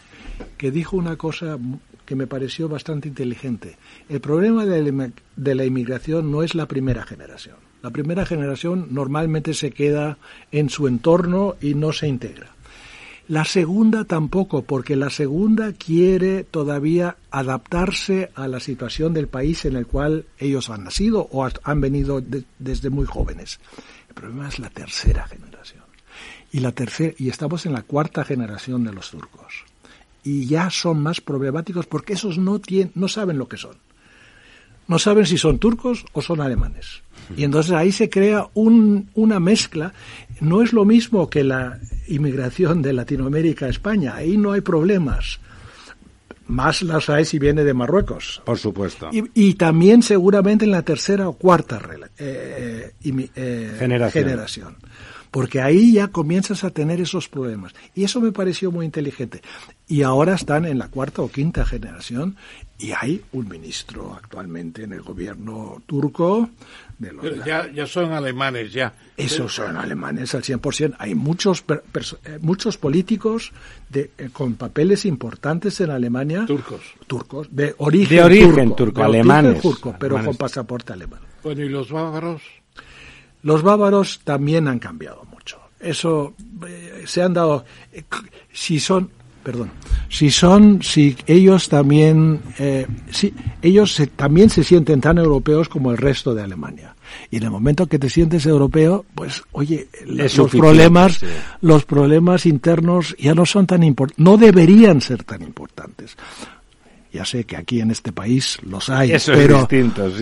que dijo una cosa que me pareció bastante inteligente. El problema de la inmigración no es la primera generación. La primera generación normalmente se queda en su entorno y no se integra. La segunda tampoco, porque la segunda quiere todavía adaptarse a la situación del país en el cual ellos han nacido o han venido desde muy jóvenes. El problema es la tercera generación. Y, la tercera, y estamos en la cuarta generación de los turcos. Y ya son más problemáticos porque esos no, tienen, no saben lo que son. No saben si son turcos o son alemanes. Y entonces ahí se crea un, una mezcla. No es lo mismo que la inmigración de Latinoamérica a España. Ahí no hay problemas. Más las hay si viene de Marruecos. Por supuesto. Y, también seguramente en la tercera o cuarta eh, eh, generación. Porque ahí ya comienzas a tener esos problemas. Y eso me pareció muy inteligente. Y ahora están en la cuarta o quinta generación y hay un ministro actualmente en el gobierno turco ya, ya son alemanes, ya. Esos son alemanes al 100%. Hay muchos, eh, muchos políticos de, eh, con papeles importantes en Alemania. Turcos. Turcos, de origen, de origen turco, alemanes. pero con pasaporte alemán. Bueno, ¿y los bávaros? Los bávaros también han cambiado mucho. Eso eh, se han dado. si son perdón, si son, si ellos también, eh, si ellos también se sienten tan europeos como el resto de Alemania. Y en el momento que te sientes europeo, pues, oye, los problemas, los problemas internos ya no son tan importantes, no deberían ser tan importantes. Ya sé que aquí en este país los hay, pero,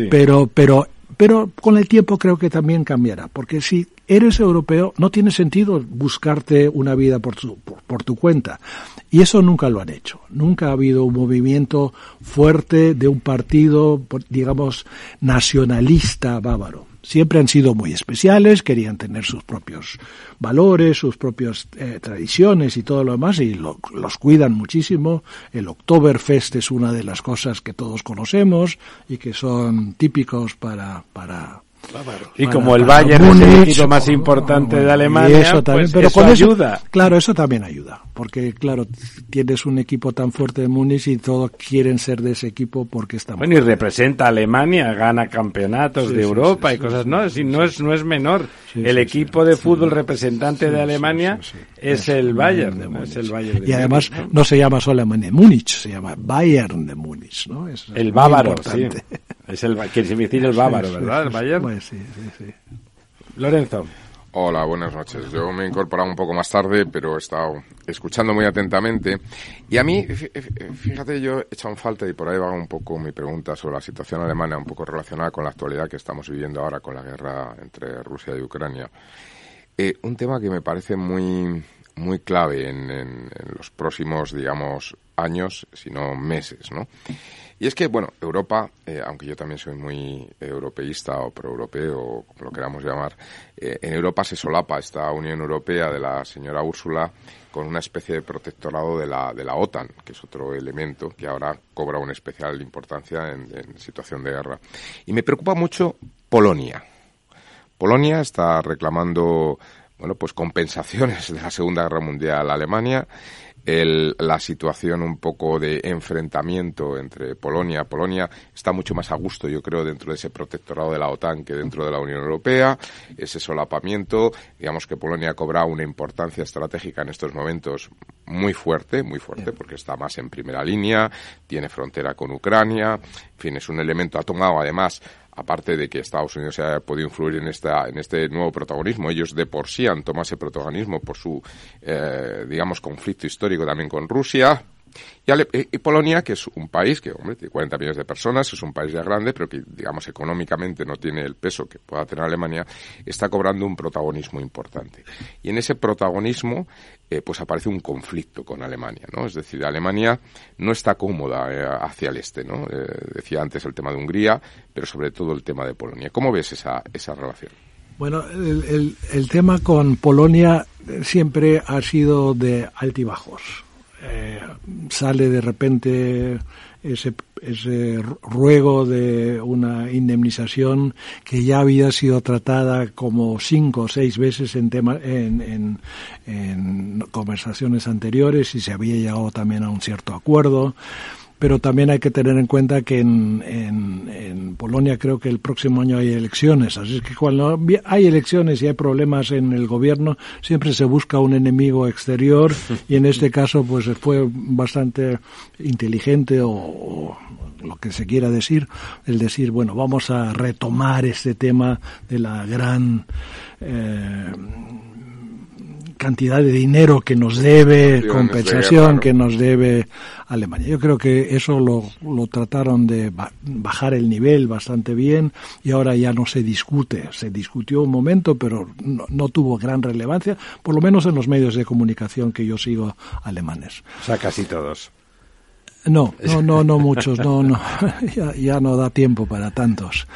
pero, pero pero con el tiempo creo que también cambiará, porque si eres europeo no tiene sentido buscarte una vida por tu, por, tu cuenta. Y eso nunca lo han hecho. Nunca ha habido un movimiento fuerte de un partido, digamos, nacionalista bávaro siempre han sido muy especiales, querían tener sus propios valores, sus propias eh, tradiciones y todo lo demás, y los cuidan muchísimo. El Oktoberfest es una de las cosas que todos conocemos y que son típicos para, para y como el Bayern es el equipo más importante de Alemania, eso también, pues pero con ayuda. claro, eso también ayuda. Porque claro, tienes un equipo tan fuerte de Múnich y todos quieren ser de ese equipo porque están Bueno, y representa a Alemania, gana campeonatos Sí, de sí, Europa sí, y cosas, ¿no? no es no es menor. El equipo de fútbol representante de Alemania es el Bayern, de ¿no? es Múnich. el Bayern de Y además Múnich, ¿no? no se llama solamente Múnich, se llama Bayern de Múnich, ¿no? Es el bávaro, sí. Es el que se decir el bávaro, <laughs> ¿verdad? El Bayern. Pues sí, sí, sí. Lorenzo. Hola, buenas noches. Yo me he incorporado un poco más tarde, pero he estado escuchando muy atentamente. Y a mí, fí- fí- fíjate, yo he echado en falta, y por ahí va un poco mi pregunta sobre la situación alemana, un poco relacionada con la actualidad que estamos viviendo ahora con la guerra entre Rusia y Ucrania. Eh, un tema que me parece muy, muy clave en- en los próximos, digamos, años, si no meses, ¿no? Y es que, bueno, Europa, eh, aunque yo también soy muy europeísta o proeuropeo, o como lo queramos llamar, eh, en Europa se solapa esta Unión Europea de la señora Úrsula con una especie de protectorado de la, de la OTAN, que es otro elemento que ahora cobra una especial importancia en, en situación de guerra. Y me preocupa mucho Polonia. Polonia está reclamando bueno pues compensaciones de la Segunda Guerra Mundial a Alemania el- la situación un poco de enfrentamiento entre Polonia Polonia está mucho más a gusto yo creo dentro de ese protectorado de la OTAN que dentro de la Unión Europea ese solapamiento. Digamos que Polonia cobra una importancia estratégica en estos momentos muy fuerte muy fuerte porque está más en primera línea tiene frontera con Ucrania en fin es un elemento ha tomado además aparte de que Estados Unidos haya podido influir en esta en este nuevo protagonismo ellos de por sí han tomado ese protagonismo por su eh, digamos conflicto histórico también con Rusia y, Ale- y- Polonia, que es un país que, hombre, tiene 40 millones de personas, es un país ya grande, pero que, digamos, económicamente no tiene el peso que pueda tener Alemania, está cobrando un protagonismo importante. Y en ese protagonismo, eh, pues aparece un conflicto con Alemania, ¿no? Es decir, Alemania no está cómoda eh, hacia el este, ¿no? Eh, decía antes el tema de Hungría, pero sobre todo el tema de Polonia. ¿Cómo ves esa, esa relación? Bueno, el, el- tema con Polonia eh, siempre ha sido de altibajos. Eh, sale de repente ese, ese ruego de una indemnización que ya había sido tratada como cinco o seis veces en, tema, en, en- en conversaciones anteriores y se había llegado también a un cierto acuerdo pero también hay que tener en cuenta que en, en, en Polonia creo que el próximo año hay elecciones, así es que cuando hay elecciones y hay problemas en el gobierno, siempre se busca un enemigo exterior y en este caso pues fue bastante inteligente o, o lo que se quiera decir, el decir, bueno, vamos a retomar este tema de la gran eh, cantidad de dinero que nos debe, compensación que nos debe Alemania. Yo creo que eso lo, lo trataron de ba- bajar el nivel bastante bien y ahora ya no se discute. Se discutió un momento, pero no, no tuvo gran relevancia, por lo menos en los medios de comunicación que yo sigo alemanes. O sea, casi todos. No, no, no, no muchos, no, no, <laughs> ya, ya no da tiempo para tantos.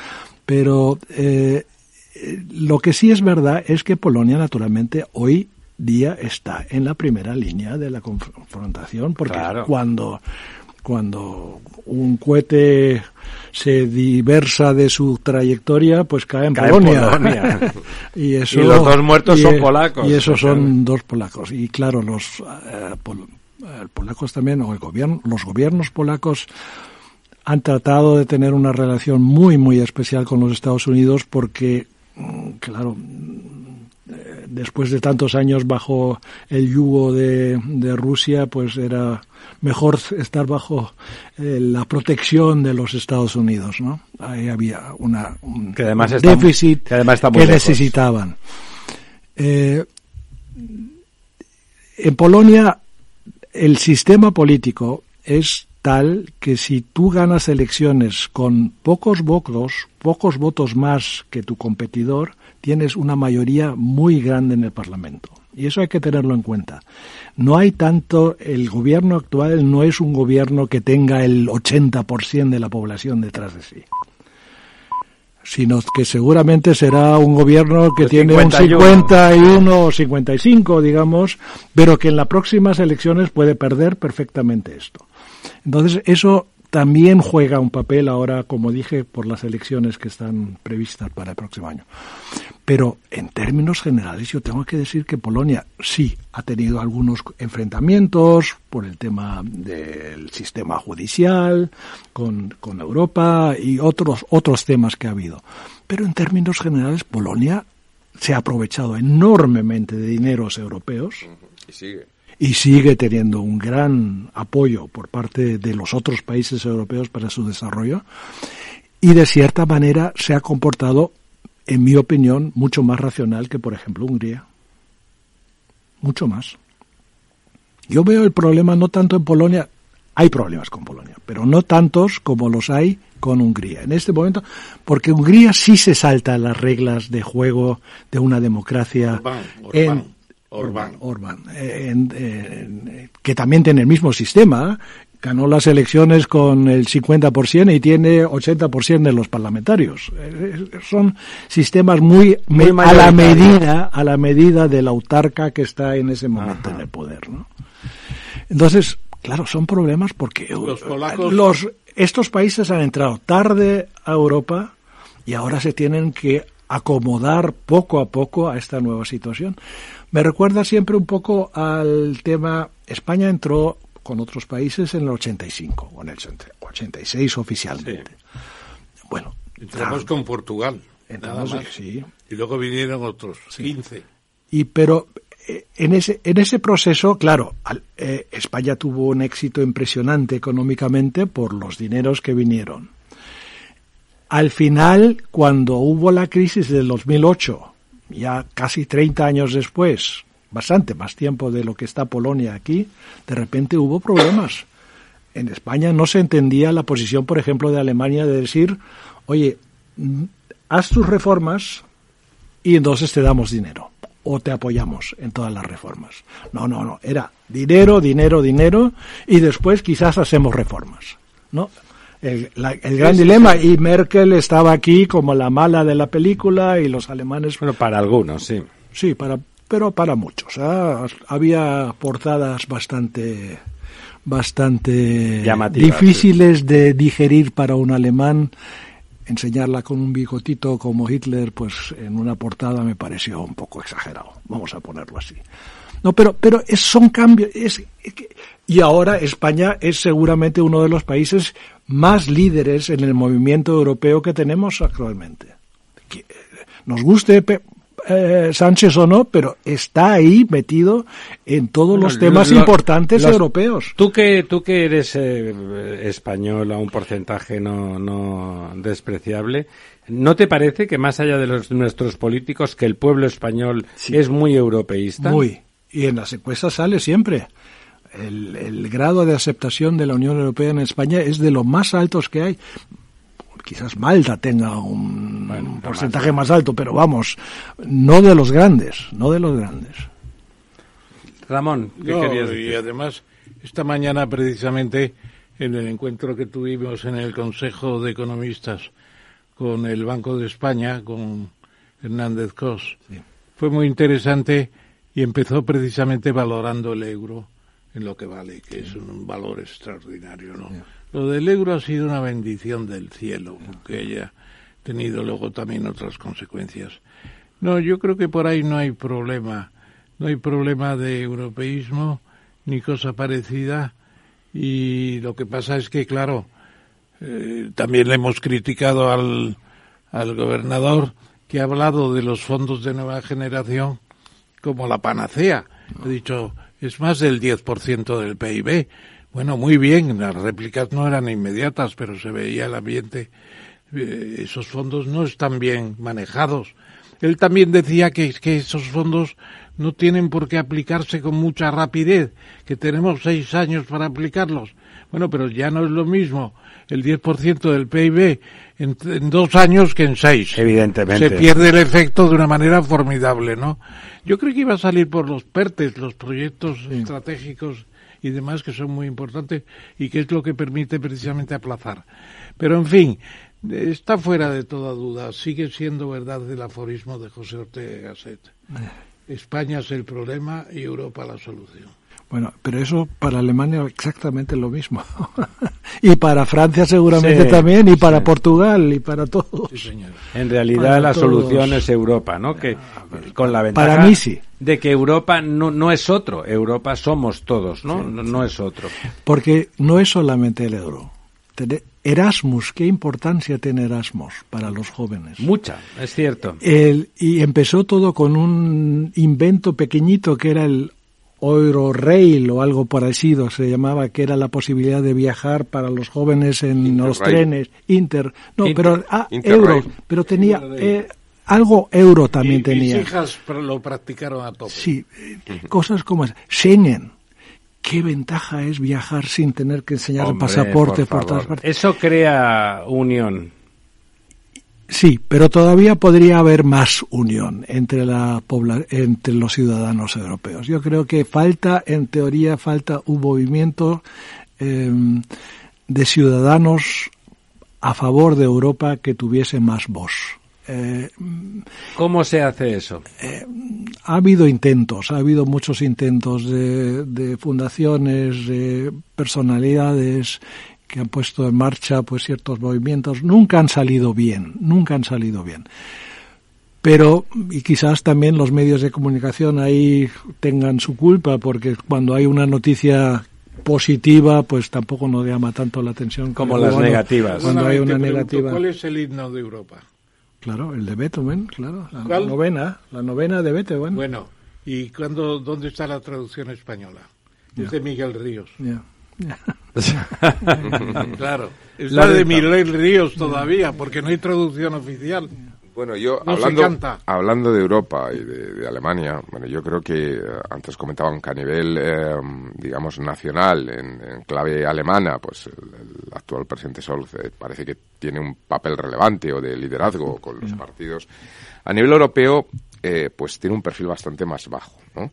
Pero eh, eh, lo que sí es verdad es que Polonia, naturalmente, hoy día está en la primera línea de la confrontación, porque Claro. cuando cuando un cohete se diversa de su trayectoria, pues cae en Cae en Polonia. <laughs> Y, eso, Y los dos muertos y, son polacos. Y esos son dos polacos. Y claro, los eh, pol- eh, polacos también, o el gobierno, los gobiernos polacos han tratado de tener una relación muy, muy especial con los Estados Unidos porque, mm, claro, después de tantos años bajo el yugo de, de Rusia, pues era mejor estar bajo eh, la protección de los Estados Unidos, ¿no? Ahí había una, un Que además está- déficit que además está muy que lejos. necesitaban. Eh, en Polonia el sistema político es tal que si tú ganas elecciones con pocos votos, pocos votos más que tu competidor, tienes una mayoría muy grande en el Parlamento. Y eso hay que tenerlo en cuenta. No hay tanto, el gobierno actual no es un gobierno que tenga el 80% de la población detrás de sí sino que seguramente será un gobierno que tiene un 51. 51 o 55, digamos, pero que en las próximas elecciones puede perder perfectamente esto. Entonces, eso también juega un papel ahora, como dije, por las elecciones que están previstas para el próximo año. Pero en términos generales yo tengo que decir que Polonia sí ha tenido algunos enfrentamientos por el tema del sistema judicial con, con Europa y otros, otros temas que ha habido. Pero en términos generales Polonia se ha aprovechado enormemente de dineros europeos. Y sigue y sigue teniendo un gran apoyo por parte de los otros países europeos para su desarrollo y de cierta manera se ha comportado, en mi opinión, mucho más racional que, por ejemplo, Hungría. Mucho más. Yo veo el problema no tanto en Polonia, hay problemas con Polonia, pero no tantos como los hay con Hungría. En este momento, porque Hungría sí se salta las reglas de juego de una democracia en Orbán. Orbán, eh, que también tiene el mismo sistema. Ganó las elecciones con el 50% y tiene 80% de los parlamentarios. Eh, son sistemas muy, a la medida a la medida de la autarca que está en ese momento en el poder. ¿no? Entonces, claro, son problemas porque los, polacos... los estos países han entrado tarde a Europa y ahora se tienen que acomodar poco a poco a esta nueva situación. Me recuerda siempre un poco al tema, España entró con otros países en el 85, o en el 86 oficialmente. Bueno. Entramos con Portugal. Entramos, sí. Y luego vinieron otros, 15. Y pero eh, en ese, en ese proceso, claro, eh, España tuvo un éxito impresionante económicamente por los dineros que vinieron. Al final, cuando hubo la crisis del 2008, ya casi 30 años después, bastante más tiempo de lo que está Polonia aquí, de repente hubo problemas. En España no se entendía la posición, por ejemplo, de Alemania de decir, oye, mm, haz tus reformas y entonces te damos dinero o te apoyamos en todas las reformas. No, no, no, era dinero, dinero, dinero y después quizás hacemos reformas. ¿No? El, gran dilema. Y Merkel estaba aquí como la mala de la película y los alemanes. Bueno, para algunos, sí. Sí, para, pero para muchos. ¿ah? Había portadas bastante bastante difíciles de digerir para un alemán. Enseñarla con un bigotito como Hitler, pues en una portada me pareció un poco exagerado. Vamos a ponerlo así. No, pero, pero es, son cambios. Es, y ahora España es seguramente uno de los países más líderes en el movimiento europeo que tenemos actualmente. Eh, nos guste eh, Sánchez o no, pero está ahí metido en todos los temas importantes europeos. Tú que, tú que eres eh, español a un porcentaje no, no despreciable, ¿no te parece que más allá de los, nuestros políticos, que el pueblo español es muy europeísta? Muy. Y en las encuestas sale siempre el, grado de aceptación de la Unión Europea en España es de los más altos que hay. Quizás Malta tenga un, porcentaje más alto, pero vamos, no de los grandes, no de los grandes. Ramón, ¿qué querías decir? Y además, esta mañana precisamente en el encuentro que tuvimos en el Consejo de Economistas con el Banco de España, con Hernández Cos, fue muy interesante y empezó precisamente valorando el euro en lo que vale, que es un valor extraordinario, ¿no? Lo del euro ha sido una bendición del cielo, que haya tenido luego también otras consecuencias. No, yo creo que por ahí no hay problema, no hay problema de europeísmo ni cosa parecida y lo que pasa es que, claro, eh, también le hemos criticado al, al gobernador que ha hablado de los fondos de nueva generación como la panacea. Ha dicho, es más del 10% del PIB. Bueno, muy bien, las réplicas no eran inmediatas, pero se veía el ambiente. Eh, esos fondos no están bien manejados. Él también decía que, que esos fondos no tienen por qué aplicarse con mucha rapidez, que tenemos seis años para aplicarlos. Bueno, pero ya no es lo mismo el 10% del PIB en, en, dos años que en seis. Evidentemente. Se pierde el efecto de una manera formidable, ¿no? Yo creo que iba a salir por los PERTES, los proyectos estratégicos y demás que son muy importantes y que es lo que permite precisamente aplazar. Pero en fin, está fuera de toda duda, sigue siendo verdad el aforismo de José Ortega Gasset. Eh. España es el problema y Europa la solución. Bueno, pero eso para Alemania exactamente lo mismo. <laughs> y para Francia seguramente Sí, también, y para sí. Portugal, y para todos. Sí, señor. En realidad Para la todos. solución es Europa, ¿no? Que con la ventaja Para mí sí. de que Europa no, no es otro, Europa somos todos, ¿no? no, no es otro. Porque no es solamente el euro. Erasmus, ¿qué importancia tiene Erasmus para los jóvenes? Mucha, es cierto. El- y empezó todo con un invento pequeñito que era el Eurorail o algo parecido, se llamaba, que era la posibilidad de viajar para los jóvenes en los trenes, Inter, no, Inter- pero ah, euro, pero tenía eh, algo euro también Y- tenía. Mis hijas lo practicaron a tope. Sí, eh, cosas como es- Schengen. ¿Qué ventaja es viajar sin tener que enseñar Hombre, el pasaporte por por, todas partes? Eso crea unión. Sí, pero todavía podría haber más unión entre la pobla- entre los ciudadanos europeos. Yo creo que falta, en teoría, falta un movimiento eh, de ciudadanos a favor de Europa que tuviese más voz. Eh, ¿Cómo se hace eso? ha habido intentos, ha habido muchos intentos de, de fundaciones, de personalidades que han puesto en marcha pues ciertos movimientos. Nunca han salido bien, nunca han salido bien. Pero, y quizás también los medios de comunicación ahí tengan su culpa, porque cuando hay una noticia positiva, pues tampoco nos llama tanto la atención Como las cuando- negativas. Cuando hay una pregunto, negativa. ¿Cuál es el himno de Europa? Claro, el de Beethoven, claro, la ¿Cuál? novena, la novena de Beethoven. Bueno, ¿y cuándo, dónde está la traducción española? Es de Miguel Ríos. <laughs> Claro. Es La de Miguel Ríos todavía, porque no hay traducción oficial. Bueno, yo No hablando, hablando de Europa y de, de Alemania, bueno, yo creo que eh, antes comentaban que a nivel, eh, digamos, nacional, en, en clave alemana, pues el, el actual presidente Scholz eh, parece que tiene un papel relevante o de liderazgo con los partidos. A nivel europeo, eh, pues tiene un perfil bastante más bajo, ¿no?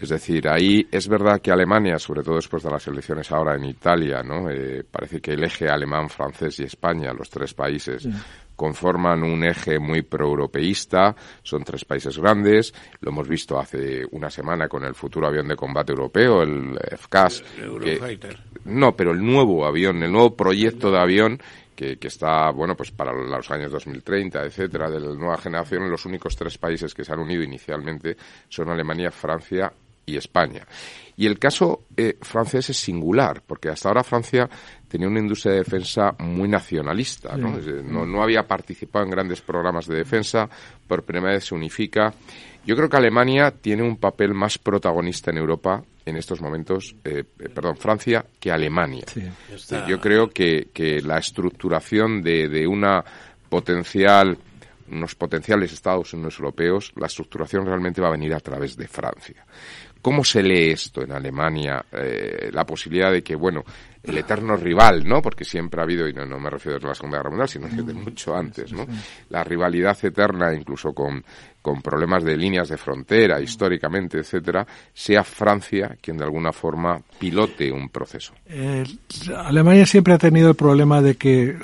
Es decir, ahí es verdad que Alemania, sobre todo después de las elecciones ahora en Italia, ¿no? Eh, parece que el eje alemán, francés y España, los tres países, conforman un eje muy proeuropeísta. Son tres países grandes. Lo hemos visto hace una semana con el futuro avión de combate europeo, el FCAS. que- Eurofighter. no, pero el nuevo avión, el nuevo proyecto de avión que, que está, bueno, pues para los años 2030, etcétera, de la nueva generación, los únicos tres países que se han unido inicialmente son Alemania, Francia y España. Y el caso eh, francés es singular, porque hasta ahora Francia tenía una industria de defensa muy nacionalista, ¿no? Decir, no, no había participado en grandes programas de defensa, por primera vez se unifica. Yo creo que Alemania tiene un papel más protagonista en Europa en estos momentos, eh, eh, perdón, Francia, que Alemania. Sí. Eh, Yo creo que, que la estructuración de, de una potencial, unos potenciales Estados Unidos europeos, la estructuración realmente va a venir a través de Francia. ¿Cómo se lee esto en Alemania? Eh, la posibilidad de que, bueno, el eterno rival, ¿no? Porque siempre ha habido, y no, no me refiero a la Segunda Guerra Mundial, sino desde mucho antes, ¿no? La rivalidad eterna, incluso con, con problemas de líneas de frontera, históricamente, etcétera, sea Francia quien de alguna forma pilote un proceso. Eh, Alemania siempre ha tenido el problema de que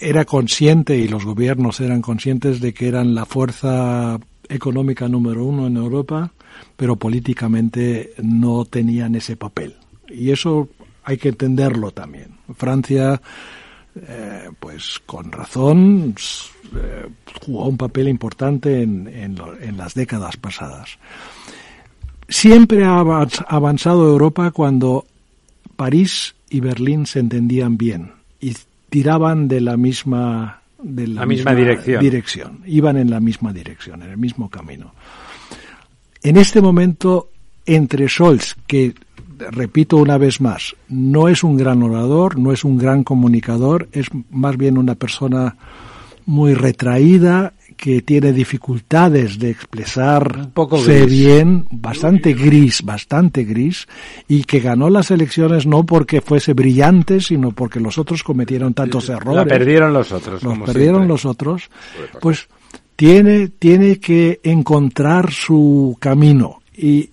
era consciente y los gobiernos eran conscientes de que eran la fuerza económica número uno en Europa, pero políticamente no tenían ese papel. Y eso hay que entenderlo también. Francia, eh, pues con razón, eh, jugó un papel importante en, en lo- en las décadas pasadas. Siempre ha avanz- avanzado Europa cuando París y Berlín se entendían bien y tiraban de la misma de La misma dirección. dirección. Iban en la misma dirección, en el mismo camino. En este momento, entre Scholz, que repito una vez más, no es un gran orador, no es un gran comunicador, es más bien una persona muy retraída que tiene dificultades de expresar poco bien, bastante gris, bastante gris, y que ganó las elecciones no porque fuese brillante, sino porque los otros cometieron tantos errores. La perdieron los otros. los como perdieron siempre. los otros, pues tiene, tiene que encontrar su camino y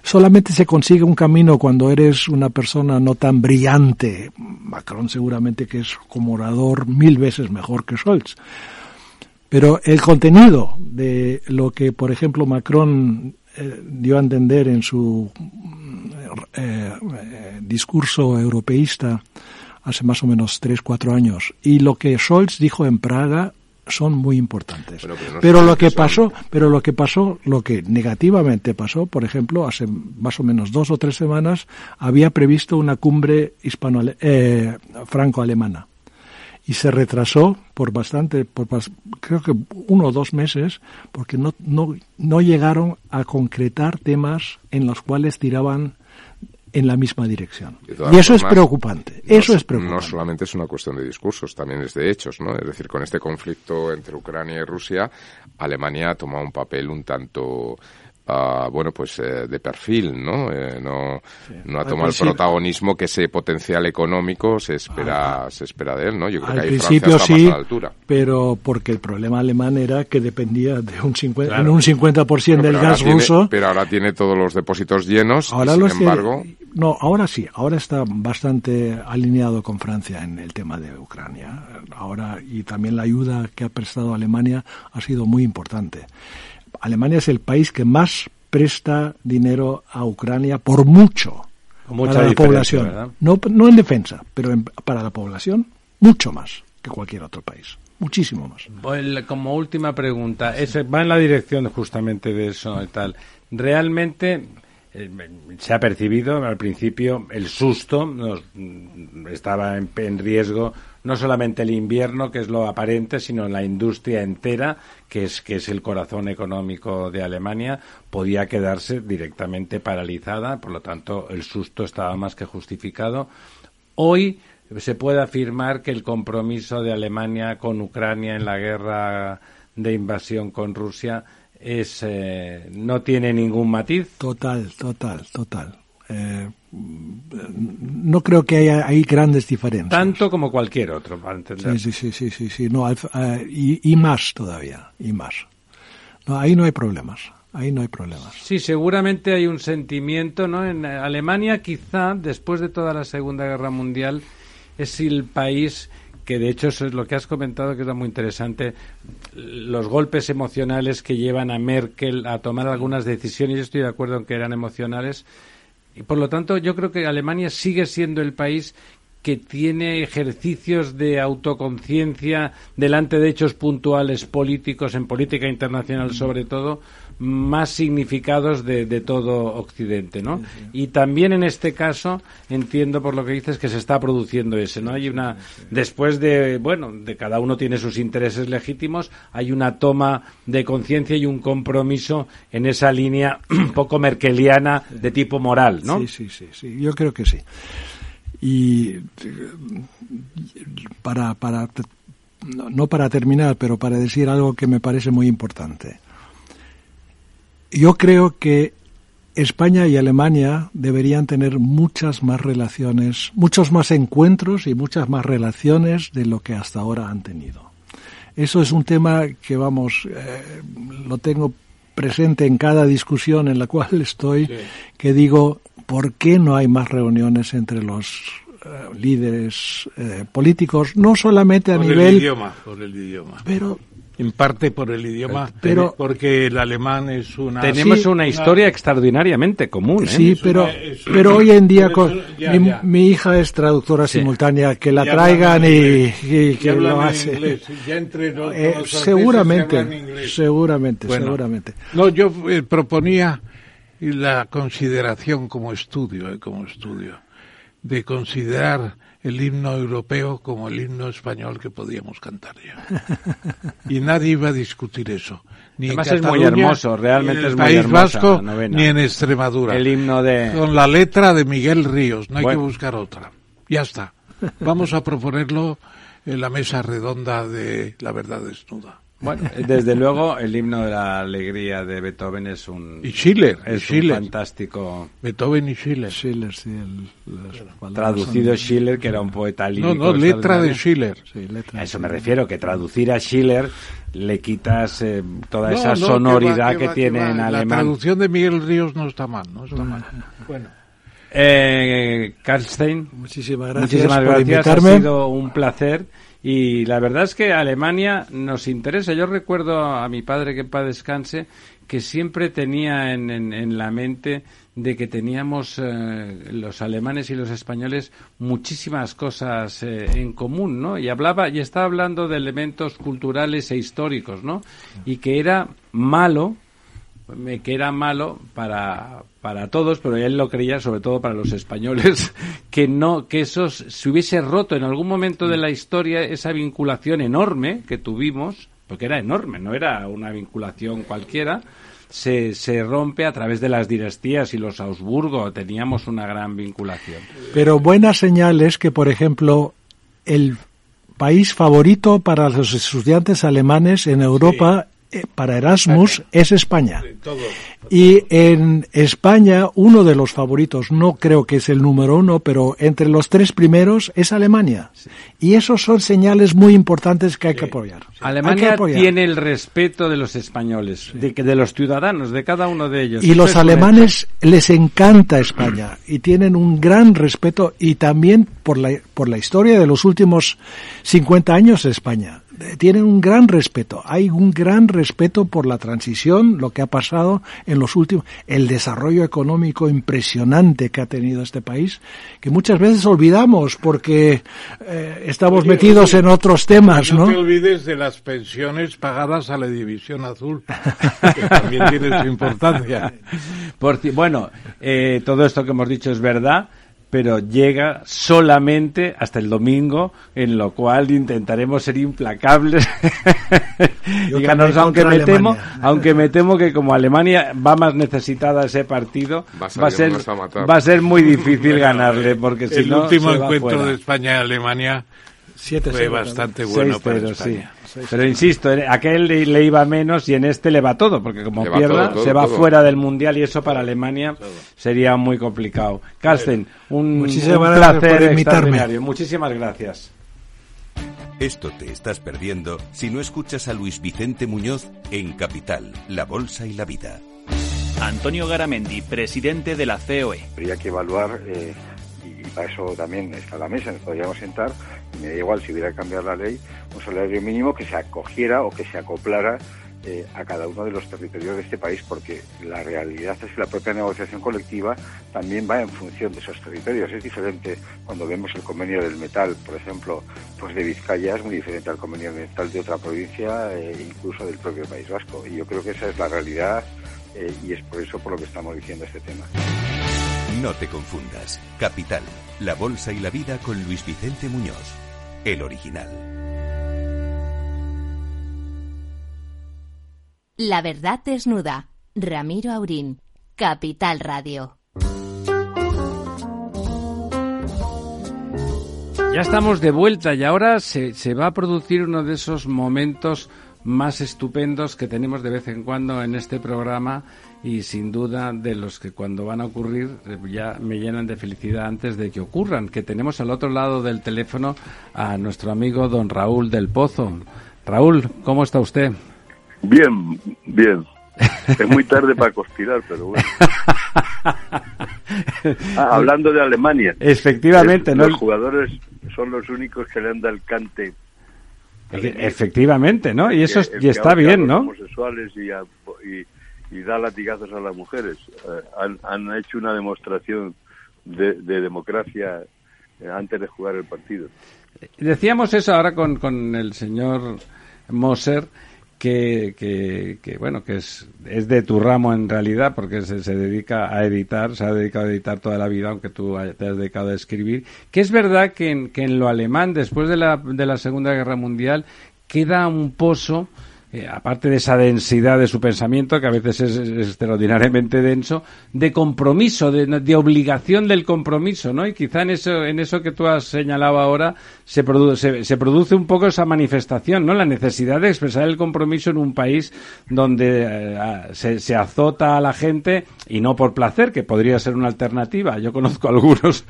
solamente se consigue un camino cuando eres una persona no tan brillante. Macron seguramente que es como orador mil veces mejor que Scholz. Pero el contenido de lo que, por ejemplo, Macron eh, dio a entender en su eh, eh, discurso europeísta hace más o menos tres, cuatro años. Y lo que Scholz dijo en Praga son muy importantes. Pero, pero no pero lo que pasó, pero lo que pasó, lo que negativamente pasó, por ejemplo, hace más o menos dos o tres semanas había previsto una cumbre hispano eh, franco-alemana y se retrasó por bastante, por creo que uno o dos meses, porque no, no, no llegaron a concretar temas en los cuales tiraban en la misma dirección. Y eso es preocupante. no Eso so- es preocupante. No solamente es una cuestión de discursos, también es de hechos, ¿no? Es decir, con este conflicto entre Ucrania y Rusia, Alemania ha tomado un papel un tanto, ah, bueno, pues eh, de perfil, ¿no? Eh, no, no ha tomado el protagonismo que ese potencial económico se espera, se espera de él, ¿no? Yo creo Al que ahí Francia principio está sí, más a la altura. pero porque el problema alemán era que dependía de un 50, Claro. en un 50% del Pero ahora gas tiene- ruso. pero ahora tiene todos los depósitos llenos Ahora y, los sin tiene- embargo, no, ahora sí, ahora está bastante alineado con Francia en el tema de Ucrania. Ahora y también la ayuda que ha prestado Alemania ha sido muy importante. Alemania es el país que más presta dinero a Ucrania por mucho mucha para la población. ¿verdad? No, no en defensa, pero en- para la población mucho más que cualquier otro país, muchísimo más. Pues, como última pregunta, ese va en la dirección justamente de eso y tal. Realmente eh, se ha percibido al principio el susto, nos- mm, estaba en, en riesgo no solamente el invierno, que es lo aparente, sino la industria entera, que es que es el corazón económico de Alemania, podía quedarse directamente paralizada, por lo tanto el susto estaba más que justificado. Hoy se puede afirmar que el compromiso de Alemania con Ucrania en la guerra de invasión con Rusia es eh, no tiene ningún matiz. Total, total, total. Eh, no creo que haya ahí grandes diferencias. Tanto como cualquier otro, para entender. Sí, sí, sí, sí, sí. No, eh, y, y más todavía, y más. No, ahí no hay problemas, ahí no hay problemas. Sí, seguramente hay un sentimiento, ¿no? En Alemania, quizá, después de toda la Segunda Guerra Mundial, es el país que, de hecho, eso es lo que has comentado, que es muy interesante, los golpes emocionales que llevan a Merkel a tomar algunas decisiones, yo estoy de acuerdo en que eran emocionales, y por lo tanto, yo creo que Alemania sigue siendo el país que tiene ejercicios de autoconciencia delante de hechos puntuales políticos, en política internacional sobre todo, más significados de, de todo Occidente, ¿no? Y también en este caso entiendo por lo que dices que se está produciendo ese, ¿no? Hay una después de bueno, de cada uno tiene sus intereses legítimos, hay una toma de conciencia y un compromiso en esa línea <clears throat> un poco merkeliana de tipo moral, ¿no? Sí, sí, sí, sí, yo creo que sí. Y para, para, no para terminar, pero para decir algo que me parece muy importante. Yo creo que España y Alemania deberían tener muchas más relaciones, muchos más encuentros y muchas más relaciones de lo que hasta ahora han tenido. Eso es un tema que, vamos, eh, lo tengo presente en cada discusión en la cual estoy, que digo, ¿por qué no hay más reuniones entre los eh, líderes eh, políticos? No solamente a por nivel... el idioma, por el idioma. Pero En parte por el idioma, Pero- porque el alemán es una... Tenemos Sí, una historia extraordinariamente común, ¿eh? Sí, pero, una- es- pero hoy en día con- ya, mi, ya. mi hija es traductora simultánea, que la Ya traigan y, inglés, y que hablan lo en hace. inglés, ya entre los- Eh, los seguramente, seguramente, Bueno. seguramente. No, yo eh, proponía la consideración como estudio, eh, como estudio, de considerar el himno europeo como el himno español que podíamos cantar ya. <laughs> Y nadie iba a discutir eso. Ni Además en es muy Cataluña, hermoso, realmente ni en es muy País hermosa Vasco, ni en Extremadura. El himno de... Con la letra de Miguel Ríos, no hay Bueno. que buscar otra. Ya está. Vamos a proponerlo en la mesa redonda de La Verdad Desnuda. Bueno, desde luego el himno de la alegría de Beethoven es un... Y Schiller, y es un Schiller. fantástico... Beethoven y Schiller. Schiller, sí, el- Traducido son- Schiller, que era un poeta lírico. No, no, letra de. Schiller. sí, letra. A eso me refiero, que traducir a Schiller le quitas eh, toda No, esa no, que sonoridad va, que, que va, tiene que en La alemán. traducción de Miguel Ríos no está mal, no está mal. <laughs> Bueno. Eh, Karlstein, Muchísimas gracias muchísimas por gracias, invitarme. ha sido un placer. Y la verdad es que Alemania nos interesa. Yo recuerdo a mi padre que en paz descanse que siempre tenía en, en, la mente de que teníamos eh, los alemanes y los españoles muchísimas cosas eh, en común, ¿no? Y hablaba y estaba hablando de elementos culturales e históricos, ¿no? Y que era malo que era malo para, para todos, pero él lo creía sobre todo para los españoles, <laughs> que no, que eso se hubiese roto en algún momento de la historia esa vinculación enorme que tuvimos, porque era enorme, no era una vinculación cualquiera, se, se rompe a través de las dinastías y los Augsburgo teníamos una gran vinculación. Pero buena señal es que, por ejemplo, el país favorito para los estudiantes alemanes en Europa para Erasmus es España. Y en España, uno de los favoritos, no creo que es el número uno, pero entre los tres primeros es Alemania. Y esos son señales muy importantes que hay que apoyar. Alemania tiene el respeto de los españoles, de, de los ciudadanos, de cada uno de ellos. Y los alemanes les encanta España y tienen un gran respeto y también por la, por la historia de los últimos 50 años de España tienen un gran respeto. Hay un gran respeto por la transición, lo que ha pasado en los últimos, el desarrollo económico impresionante que ha tenido este país, que muchas veces olvidamos porque eh, estamos metidos en otros temas, ¿no? No te olvides de las pensiones pagadas a la División Azul, <laughs> que también tiene su importancia. Por, bueno, eh, todo esto que hemos dicho es verdad pero llega solamente hasta el domingo, en lo cual intentaremos ser implacables. <laughs> Díganos, aunque me temo, <laughs> aunque me temo que como Alemania va más necesitada ese partido, va a, ser va a ser muy difícil <laughs> ganarle, porque si el último encuentro de España y Alemania fue bastante bueno para España. Pero insisto, aquel le, iba menos y en este le va todo, porque como pierda, se va fuera del Mundial y eso para Alemania sería muy complicado. Carsten, un, placer extraordinario. Muchísimas gracias. Esto te estás perdiendo si no escuchas a Luis Vicente Muñoz en Capital, La Bolsa y la Vida. Antonio Garamendi, presidente de la COE. Habría que evaluar, eh, para eso también está la mesa, nos podríamos sentar, me da igual si hubiera que cambiar la ley, un salario mínimo que se acogiera o que se acoplara eh, a cada uno de los territorios de este país, porque la realidad es que la propia negociación colectiva también va en función de esos territorios. Es diferente cuando vemos el convenio del metal, por ejemplo, pues de Vizcaya es muy diferente al convenio del metal de otra provincia, e incluso del propio País Vasco. Y yo creo que esa es la realidad eh, y es por eso por lo que estamos diciendo este tema. No te confundas. Capital, la bolsa y la vida con Luis Vicente Muñoz el original. La verdad desnuda. Ramiro Aurín, Capital Radio. Ya estamos de vuelta y ahora se, se, va a producir uno de esos momentos más estupendos que tenemos de vez en cuando en este programa y sin duda de los que cuando van a ocurrir eh, ya me llenan de felicidad antes de que ocurran, que tenemos al otro lado del teléfono a nuestro amigo don Raúl del Pozo. Raúl, ¿cómo está usted? Bien, bien. Es muy tarde para conspirar, pero bueno. <laughs> Ah, hablando de Alemania. Efectivamente, ¿no? Los jugadores son los únicos que le han dado el cante. Efectivamente, ¿no? Y eso y está bien, ¿no? Homosexuales y, y y da latigazos a las mujeres. Eh, han, hecho una demostración de, democracia eh, antes de jugar el partido. Decíamos eso ahora con, con el señor Moser. Que, que, bueno que es, es de tu ramo en realidad porque se, se, dedica a editar se ha dedicado a editar toda la vida aunque tú te has dedicado a escribir que es verdad que en, que en lo alemán después de la, de la segunda guerra mundial queda un pozo eh, aparte de esa densidad de su pensamiento, que a veces es, extraordinariamente denso, de compromiso, de, obligación del compromiso, ¿no? Y quizá en eso, en eso que tú has señalado ahora se produce, se, produce un poco esa manifestación, ¿no? La necesidad de expresar el compromiso en un país donde eh, se, azota a la gente y no por placer, que podría ser una alternativa. Yo conozco <laughs> algunos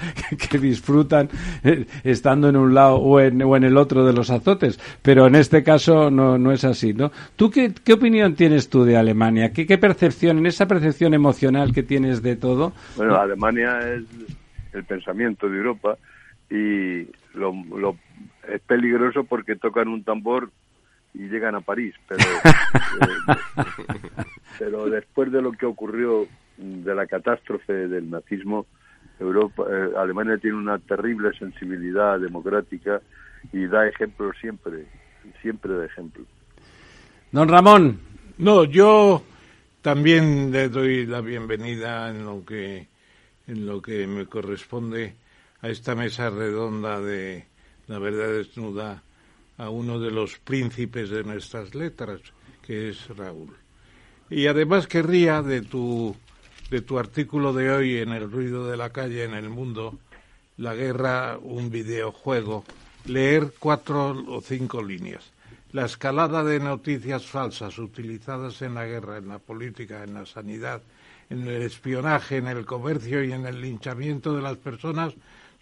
que, disfrutan eh, estando en un lado o en, o en el otro de los azotes, pero en este caso no, no es así, ¿no? ¿Tú qué, qué opinión tienes tú de Alemania? ¿Qué, ¿Qué percepción, en esa percepción emocional que tienes de todo? Bueno, Alemania es el pensamiento de Europa y lo, es peligroso porque tocan un tambor y llegan a París, pero, <laughs> eh, pero después de lo que ocurrió de la catástrofe del nazismo, Europa, eh, Alemania tiene una terrible sensibilidad democrática y da ejemplo siempre, siempre da ejemplo. Don Ramón. No, yo también le doy la bienvenida en lo que en lo que me corresponde a esta mesa redonda de la verdad desnuda a uno de los príncipes de nuestras letras, que es Raúl. Y además querría de tu de tu artículo de hoy en El ruido de la calle en el mundo, la guerra, un videojuego, leer cuatro o cinco líneas. La escalada de noticias falsas utilizadas en la guerra, en la política, en la sanidad, en el espionaje, en el comercio y en el linchamiento de las personas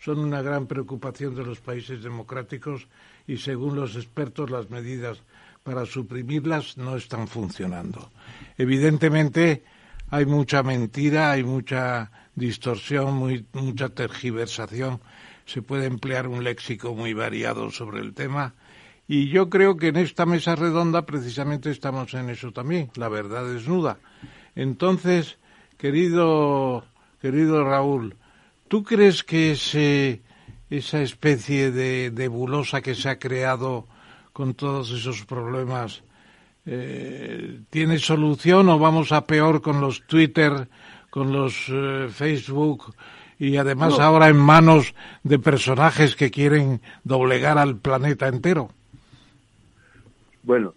son una gran preocupación de los países democráticos y, según los expertos, las medidas para suprimirlas no están funcionando. Evidentemente, hay mucha mentira, hay mucha distorsión, mucha tergiversación. Se puede emplear un léxico muy variado sobre el tema. Y yo creo que en esta mesa redonda precisamente estamos en eso también, la verdad desnuda. Entonces, querido, querido Raúl, ¿tú crees que ese, esa especie de nebulosa que se ha creado con todos esos problemas eh, ¿tiene solución o vamos a peor con los Twitter, con los eh, Facebook y además ahora en manos de personajes que quieren doblegar al planeta entero? Bueno,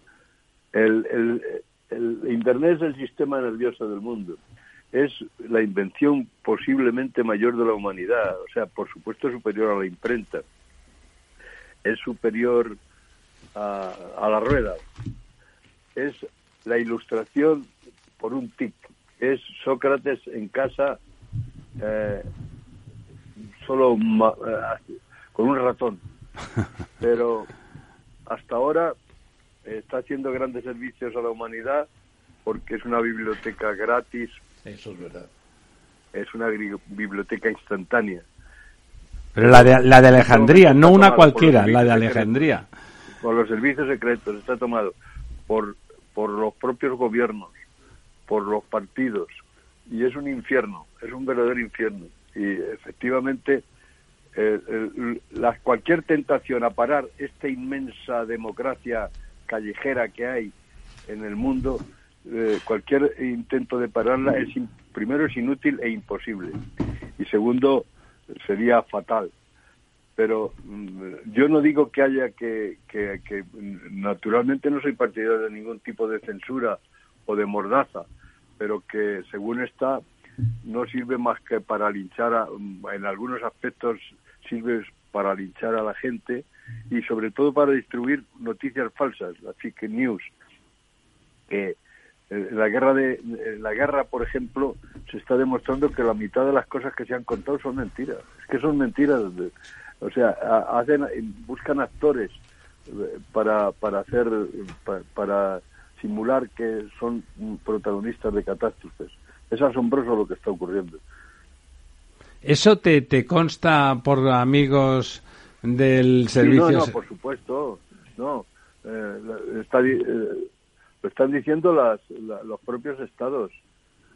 el, el, el Internet es el sistema nervioso del mundo. Es la invención posiblemente mayor de la humanidad, o sea, por supuesto superior a la imprenta. Es superior a, a la rueda, es la ilustración por un tic. Es Sócrates en casa eh, solo eh, con un ratón. <laughs> Pero hasta ahora está haciendo grandes servicios a la humanidad porque es una biblioteca gratis. Eso es verdad. Es una biblioteca instantánea. Pero la de, la de Alejandría, no una cualquiera, la de Alejandría. Con los servicios secretos está tomado por por los propios gobiernos, por los partidos, y es un infierno, es un verdadero infierno. Y efectivamente, eh, cualquier tentación a parar esta inmensa democracia callejera que hay en el mundo, eh, cualquier intento de pararla es primero es inútil e imposible y segundo sería fatal pero mm, yo no digo que haya que, que, naturalmente no soy partidario de ningún tipo de censura o de mordaza, pero que según está no sirve más que para linchar, a, en algunos aspectos sirve para linchar a la gente y sobre todo para distribuir noticias falsas, la fake news. Que la guerra de la guerra, por ejemplo, se está demostrando que la mitad de las cosas que se han contado son mentiras. Es que son mentiras. O sea, hacen, buscan actores eh, para, para hacer, para, simular que son protagonistas de catástrofes. Es asombroso lo que está ocurriendo. ¿Eso te, te consta por amigos del servicio? no, no, por supuesto. No, eh, está, eh, lo están diciendo las, los propios estados.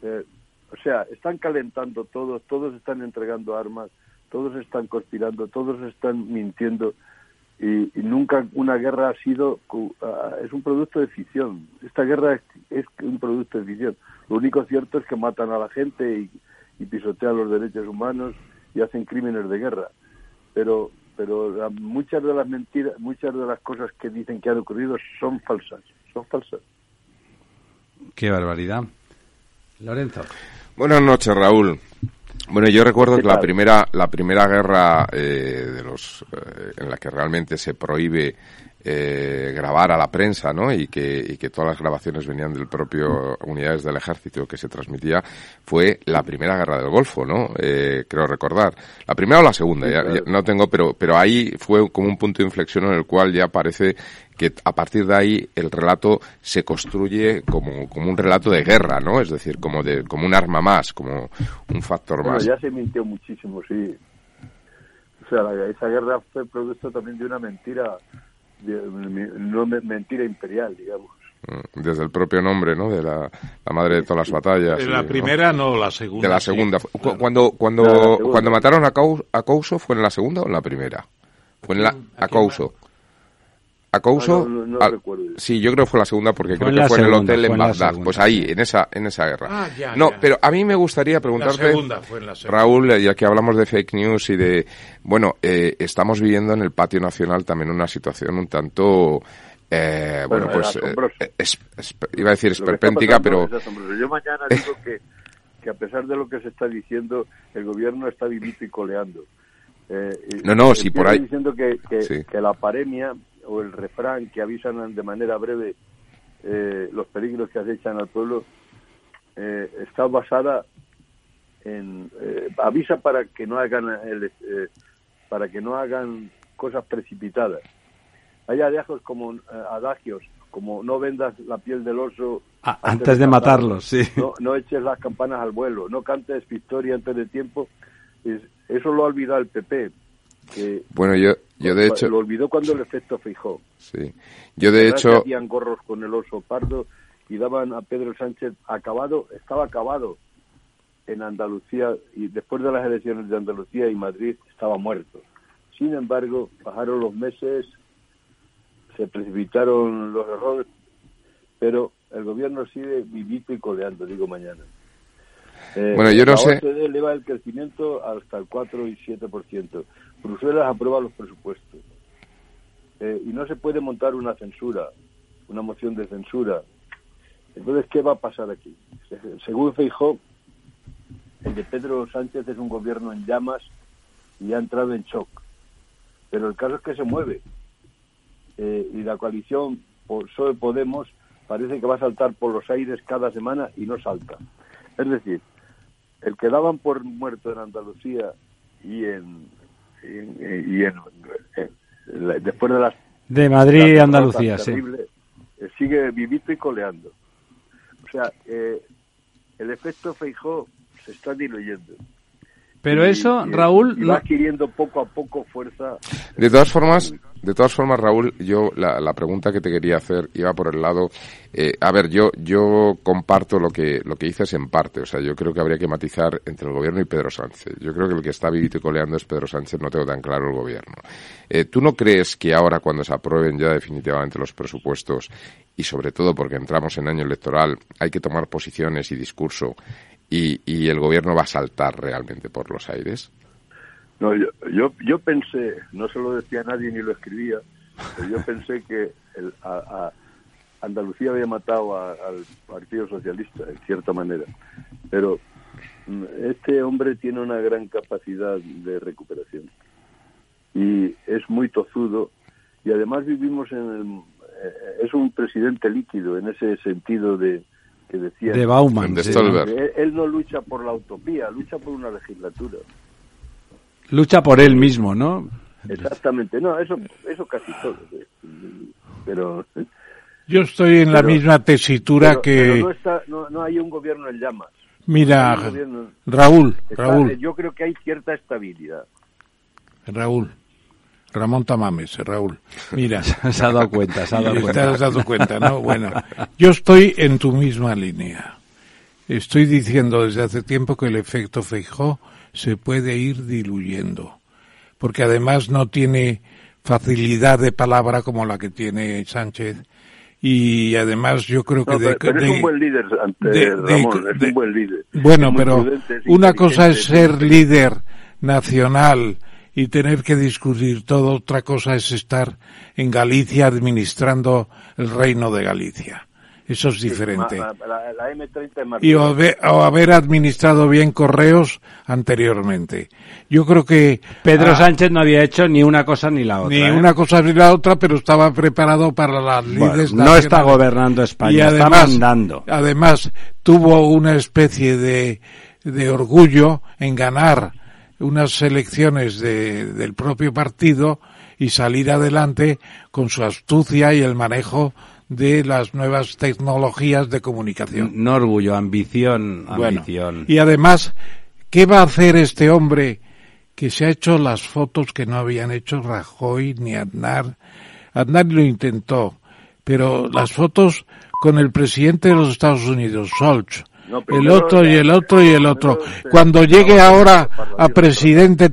o sea, están calentando todos, todos están entregando armas, todos están conspirando, todos están mintiendo y, nunca una guerra ha sido, ah, es un producto de ficción. Esta guerra es, un producto de ficción. Lo único cierto es que matan a la gente y, pisotean los derechos humanos y hacen crímenes de guerra. Pero pero muchas de las mentiras, muchas de las cosas que dicen que han ocurrido son falsas, son falsas. Qué barbaridad. Lorenzo. Buenas noches, Raúl. Bueno, yo recuerdo que la primera, la primera guerra eh, de los, eh, en la que realmente se prohíbe eh, grabar a la prensa, ¿no? Y que, y que todas las grabaciones venían del propio unidades del ejército que se transmitía, fue la primera guerra del Golfo, ¿no? Eh, creo recordar. La primera o la segunda, ya, no tengo, pero, pero ahí fue como un punto de inflexión en el cual ya parece que a partir de ahí el relato se construye como, como un relato de guerra, ¿no? Es decir, como de, como un arma más, como un factor bueno, más. ya se mintió muchísimo, sí. O sea, esa guerra fue producto también de una mentira no mentira imperial, digamos. Mm, desde el propio nombre, ¿no? De la, madre de todas las batallas. De la primera, ¿no? la segunda. De la segunda. Cuando, cuando, cuando mataron a, Couso, ¿fue en la segunda o en la primera? Fue en la, a Couso. A Couso, ah, sí, yo creo que fue la segunda porque creo que fue en el hotel en Bagdad. Pues ahí, en esa, en esa guerra. Ah, no, pero a mí me gustaría preguntarte, Raúl, ya que hablamos de fake news y de, bueno, eh, estamos viviendo en el patio nacional también una situación un tanto eh, bueno, pues eh, es, iba a decir esperpéntica, pero... Yo mañana digo que, que a pesar de lo que se está diciendo, el gobierno está vivito y coleando. Eh, no, no, si por ahí... diciendo que, que, la paremia o el refrán que avisan de manera breve eh, los peligros que acechan al pueblo está basada en... avisa para que no hagan el, para que no hagan cosas precipitadas hay adagios como, eh, adagios como no vendas la piel del oso ah, antes, de, matarlo, sí. No, eches las campanas al vuelo, no cantes victoria antes de tiempo. eso lo ha olvidado el PP. Que bueno, yo, yo de hecho... Lo olvidó cuando el efecto fijó. Sí. Yo de hecho... Hacían gorros con el oso pardo y daban a Pedro Sánchez acabado, estaba acabado en Andalucía y después de las elecciones de Andalucía y Madrid estaba muerto. Sin embargo, bajaron los meses, se precipitaron los errores, pero el gobierno sigue vivito y coleando, digo mañana. Eh, bueno, yo no sé. La eleva el crecimiento hasta el 4 y 7%. Bruselas aprueba los presupuestos. Eh, y no se puede montar una censura, una moción de censura. Entonces, ¿qué va a pasar aquí? Según Feijó, el de Pedro Sánchez es un gobierno en llamas y ha entrado en shock. Pero el caso es que se mueve. Eh, y la coalición PSOE Podemos parece que va a saltar por los aires cada semana y no salta. Es decir, el que daban por muerto en Andalucía y en, y en, después de las de Madrid y Andalucía, sí. Eh, sigue vivito y coleando. O sea, eh, el efecto Feijó se está diluyendo. Pero eso, Raúl... va adquiriendo poco a poco fuerza. De todas formas, de todas formas, Raúl, yo la, la, pregunta que te quería hacer iba por el lado, eh, a ver, yo yo comparto lo que lo que dices en parte, o sea, yo creo que habría que matizar entre el gobierno y Pedro Sánchez. Yo creo que el que está vivito y coleando es Pedro Sánchez, no tengo tan claro el gobierno. Eh, ¿Tú no crees que ahora, cuando se aprueben ya definitivamente los presupuestos y sobre todo porque entramos en año electoral, hay que tomar posiciones y discurso y, y el gobierno va a saltar realmente por los aires? No, yo, yo, yo pensé, no se lo decía a nadie ni lo escribía, pero yo pensé que el, a, Andalucía había matado al Partido Socialista, en cierta manera. Pero mm, este hombre tiene una gran capacidad de recuperación y es muy tozudo y además vivimos en eh, es un presidente líquido en ese sentido de que decía de Bauman de él, no lucha por la utopía lucha por una legislatura lucha por él mismo, ¿no? Exactamente, no, eso, eso casi todo. Pero yo estoy en la misma tesitura que. no, no, hay un gobierno en llamas. Mira, Raúl, Raúl. Yo creo que hay cierta estabilidad. Raúl. Ramón Tamames, Raúl. Mira, <laughs> se ha dado cuenta, se ha dado cuenta. Te has dado cuenta, ¿no? <laughs> Bueno, yo estoy en tu misma línea. Estoy diciendo desde hace tiempo que el efecto Feijó se puede ir diluyendo, porque además no tiene facilidad de palabra como la que tiene Sánchez y además yo creo que de, pero, es un buen líder Ramón, es un buen líder bueno pero una cosa es ser líder nacional y tener que discutir todo otra cosa es estar en Galicia administrando el reino de Galicia eso es diferente. y o haber, administrado bien correos anteriormente. Yo creo que Pedro ah, Sánchez no había hecho ni una cosa ni la otra. Ni ¿eh? una cosa ni la otra, pero estaba preparado para las líderes No está gobernando España, y además, está mandando. Además, tuvo una especie de, de orgullo en ganar unas elecciones de, del propio partido y salir adelante con su astucia y el manejo de las nuevas tecnologías de comunicación. No orgullo, ambición, ambición. y además, ¿qué va a hacer este hombre que se ha hecho las fotos que no habían hecho Rajoy ni Aznar? Aznar lo intentó, pero las fotos con el presidente de los Estados Unidos, El otro y el otro y el otro. Cuando llegue ahora a presidente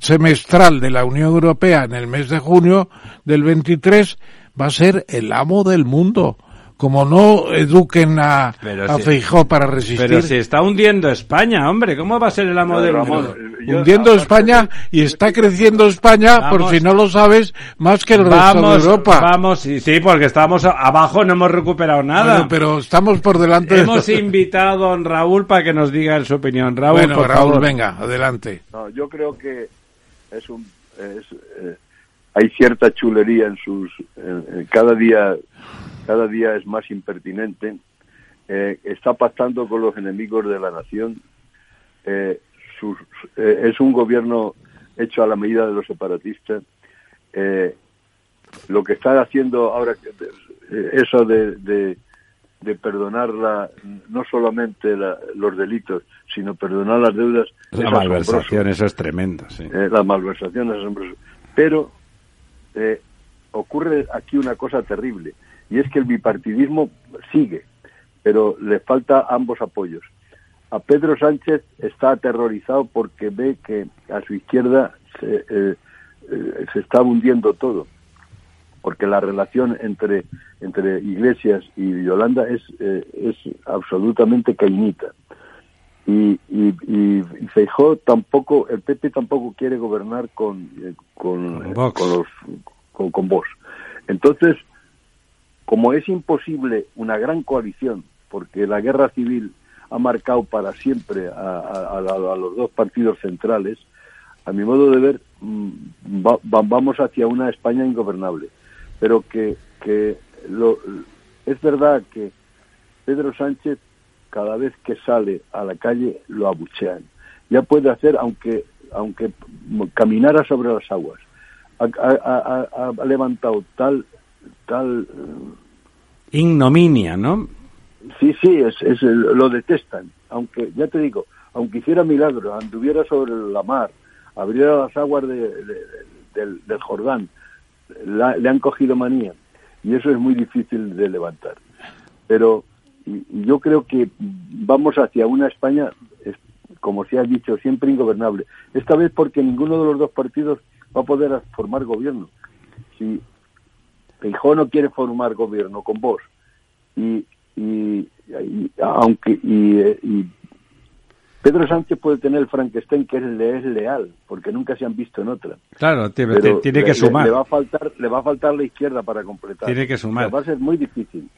semestral de la Unión Europea en el mes de junio del 23, va a ser el amo del mundo como no eduquen a, a Feijó para resistir. Pero se está hundiendo España, hombre, ¿cómo va a ser el amo del mundo? hundiendo España y está creciendo España, por si no lo sabes, más que el resto de Europa. Vamos, sí, sí, porque estamos abajo, no hemos recuperado nada. Bueno, pero estamos por delante. Hemos <laughs> invitado a don Raúl para que nos diga su opinión. Raúl, bueno, Raúl, venga, adelante. No, yo creo que es un, es, eh, hay cierta chulería en sus, cada día cada día es más impertinente, eh, está pactando con los enemigos de la nación, eh, eh, es un gobierno hecho a la medida de los separatistas. lo que está haciendo ahora, eso de, de, perdonar la, no solamente los delitos, sino perdonar las deudas. La malversación, eso es tremendo. Sí. la malversación es asombroso. Pero ocurre aquí una cosa terrible y es que el bipartidismo sigue, pero le falta ambos apoyos. A Pedro Sánchez está aterrorizado porque ve que a su izquierda se, eh, eh, se está hundiendo todo, porque la relación entre, entre Iglesias y Yolanda es, eh, es absolutamente cañita. Y, y, y Feijó tampoco, el PP tampoco quiere gobernar con, con, con, los, con, con Vox. Entonces, como es imposible una gran coalición, porque la guerra civil ha marcado para siempre a, los dos partidos centrales, a mi modo de ver, mm, vamos hacia una España ingobernable. Pero que lo, es verdad que Pedro Sánchez, cada vez que sale a la calle, lo abuchean. Ya puede hacer, aunque, aunque caminara sobre las aguas. ha levantado tal tal... Ignominia, ¿no? Sí, sí, es, es, lo detestan. Aunque, ya te digo, aunque hiciera milagros, anduviera sobre la mar, abriera las aguas de, del, Jordán, le han cogido manía. Y eso es muy difícil de levantar. Pero yo creo que vamos hacia una España, como se ha dicho, siempre ingobernable. Esta vez porque ninguno de los dos partidos va a poder formar gobierno. Si Feijó no quiere formar gobierno con vos. Y, y, aunque y, Pedro Sánchez puede tener el Frankenstein que le es leal, porque nunca se han visto en otra. Claro, tiene, que sumar. Le, va a faltar, le va a faltar la izquierda para completar. Tiene que sumar. va a ser muy difícil.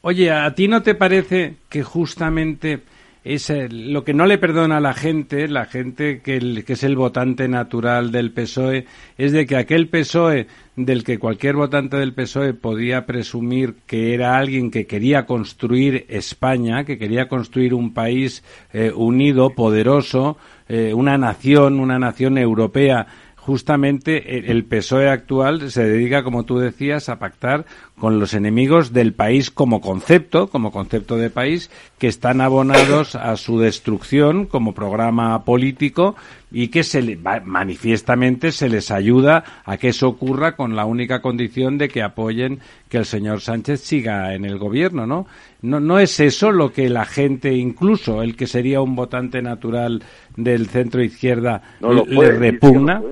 oye, ¿a ti no te parece que justamente es lo que no le perdona a la gente, la gente que, es el votante natural del PSOE, es de que aquel PSOE del que cualquier votante del PSOE podía presumir que era alguien que quería construir España, que quería construir un país eh, unido, poderoso, eh, una nación, una nación europea justamente el PSOE actual se dedica, como tú decías, a pactar con los enemigos del país como concepto, como concepto de país, que están abonados a su destrucción como programa político y que se manifiestamente se les ayuda a que eso ocurra con la única condición de que apoyen que el señor Sánchez siga en el gobierno, ¿no? No, no es eso lo que la gente, incluso el que sería un votante natural del centro izquierda, le repugna.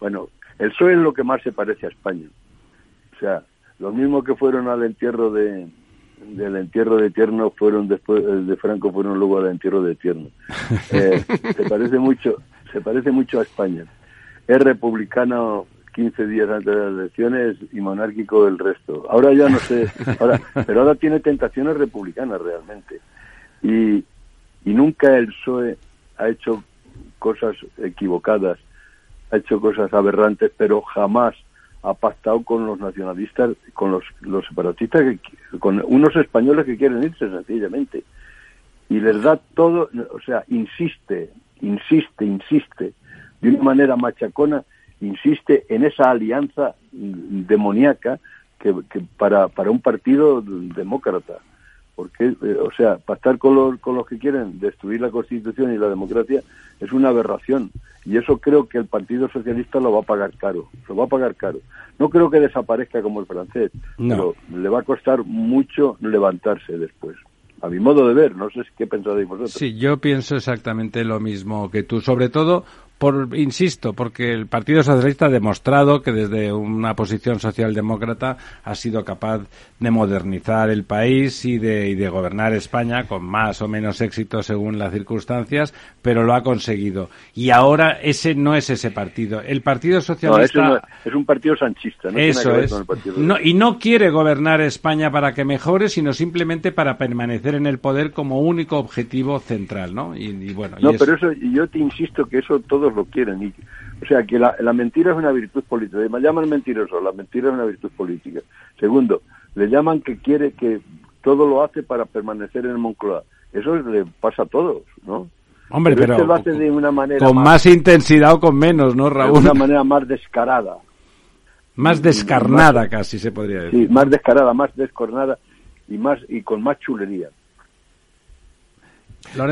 Bueno, el PSOE es lo que más se parece a España. O sea, los mismos que fueron al entierro de del entierro de Tierno fueron después de Franco fueron luego al entierro de Tierno. <laughs> Eh, se parece mucho, se parece mucho a España. Es republicano 15 días antes de las elecciones y monárquico el resto. Ahora ya no sé, ahora, <laughs> pero ahora tiene tentaciones republicanas realmente. Y, y nunca el PSOE ha hecho cosas equivocadas ha hecho cosas aberrantes, pero jamás ha pactado con los nacionalistas, con los, los separatistas, con unos españoles que quieren irse sencillamente. Y les da todo, o sea, insiste, insiste, insiste, de una manera machacona, insiste en esa alianza demoníaca que, para, para un partido demócrata. Porque, eh, o sea, para estar con los, con los que quieren destruir la Constitución y la democracia es una aberración. Y eso creo que el Partido Socialista lo va a pagar caro, lo va a pagar caro. No creo que desaparezca como el francés, pero le va a costar mucho levantarse después a mi modo de ver. No sé qué pensáis vosotros. Sí, yo pienso exactamente lo mismo que tú. Sobre todo por, insisto, porque el Partido Socialista ha demostrado que desde una posición socialdemócrata ha sido capaz de modernizar el país y de, y de gobernar España con más o menos éxito según las circunstancias, pero lo ha conseguido. Y ahora ese no es ese partido. El Partido Socialista es un partido sanchista. No eso es. y no quiere gobernar España para que mejore, sino simplemente para permanecer en el poder como único objetivo central, ¿no? Y, bueno. No, pero eso, y yo te insisto que eso todo lo quieren. Y, o sea, que la, mentira es una virtud política. Me llaman mentiroso, la mentira es una virtud política. Segundo, le llaman que quiere que todo lo hace para permanecer en el Moncloa. Eso le pasa a todos, ¿no? Hombre, pero, lo hace de una manera con más, intensidad o con menos, ¿no, Raúl? De una manera más descarada. Más descarnada casi se podría decir. Sí, más descarada, más descornada y más y con más chulería.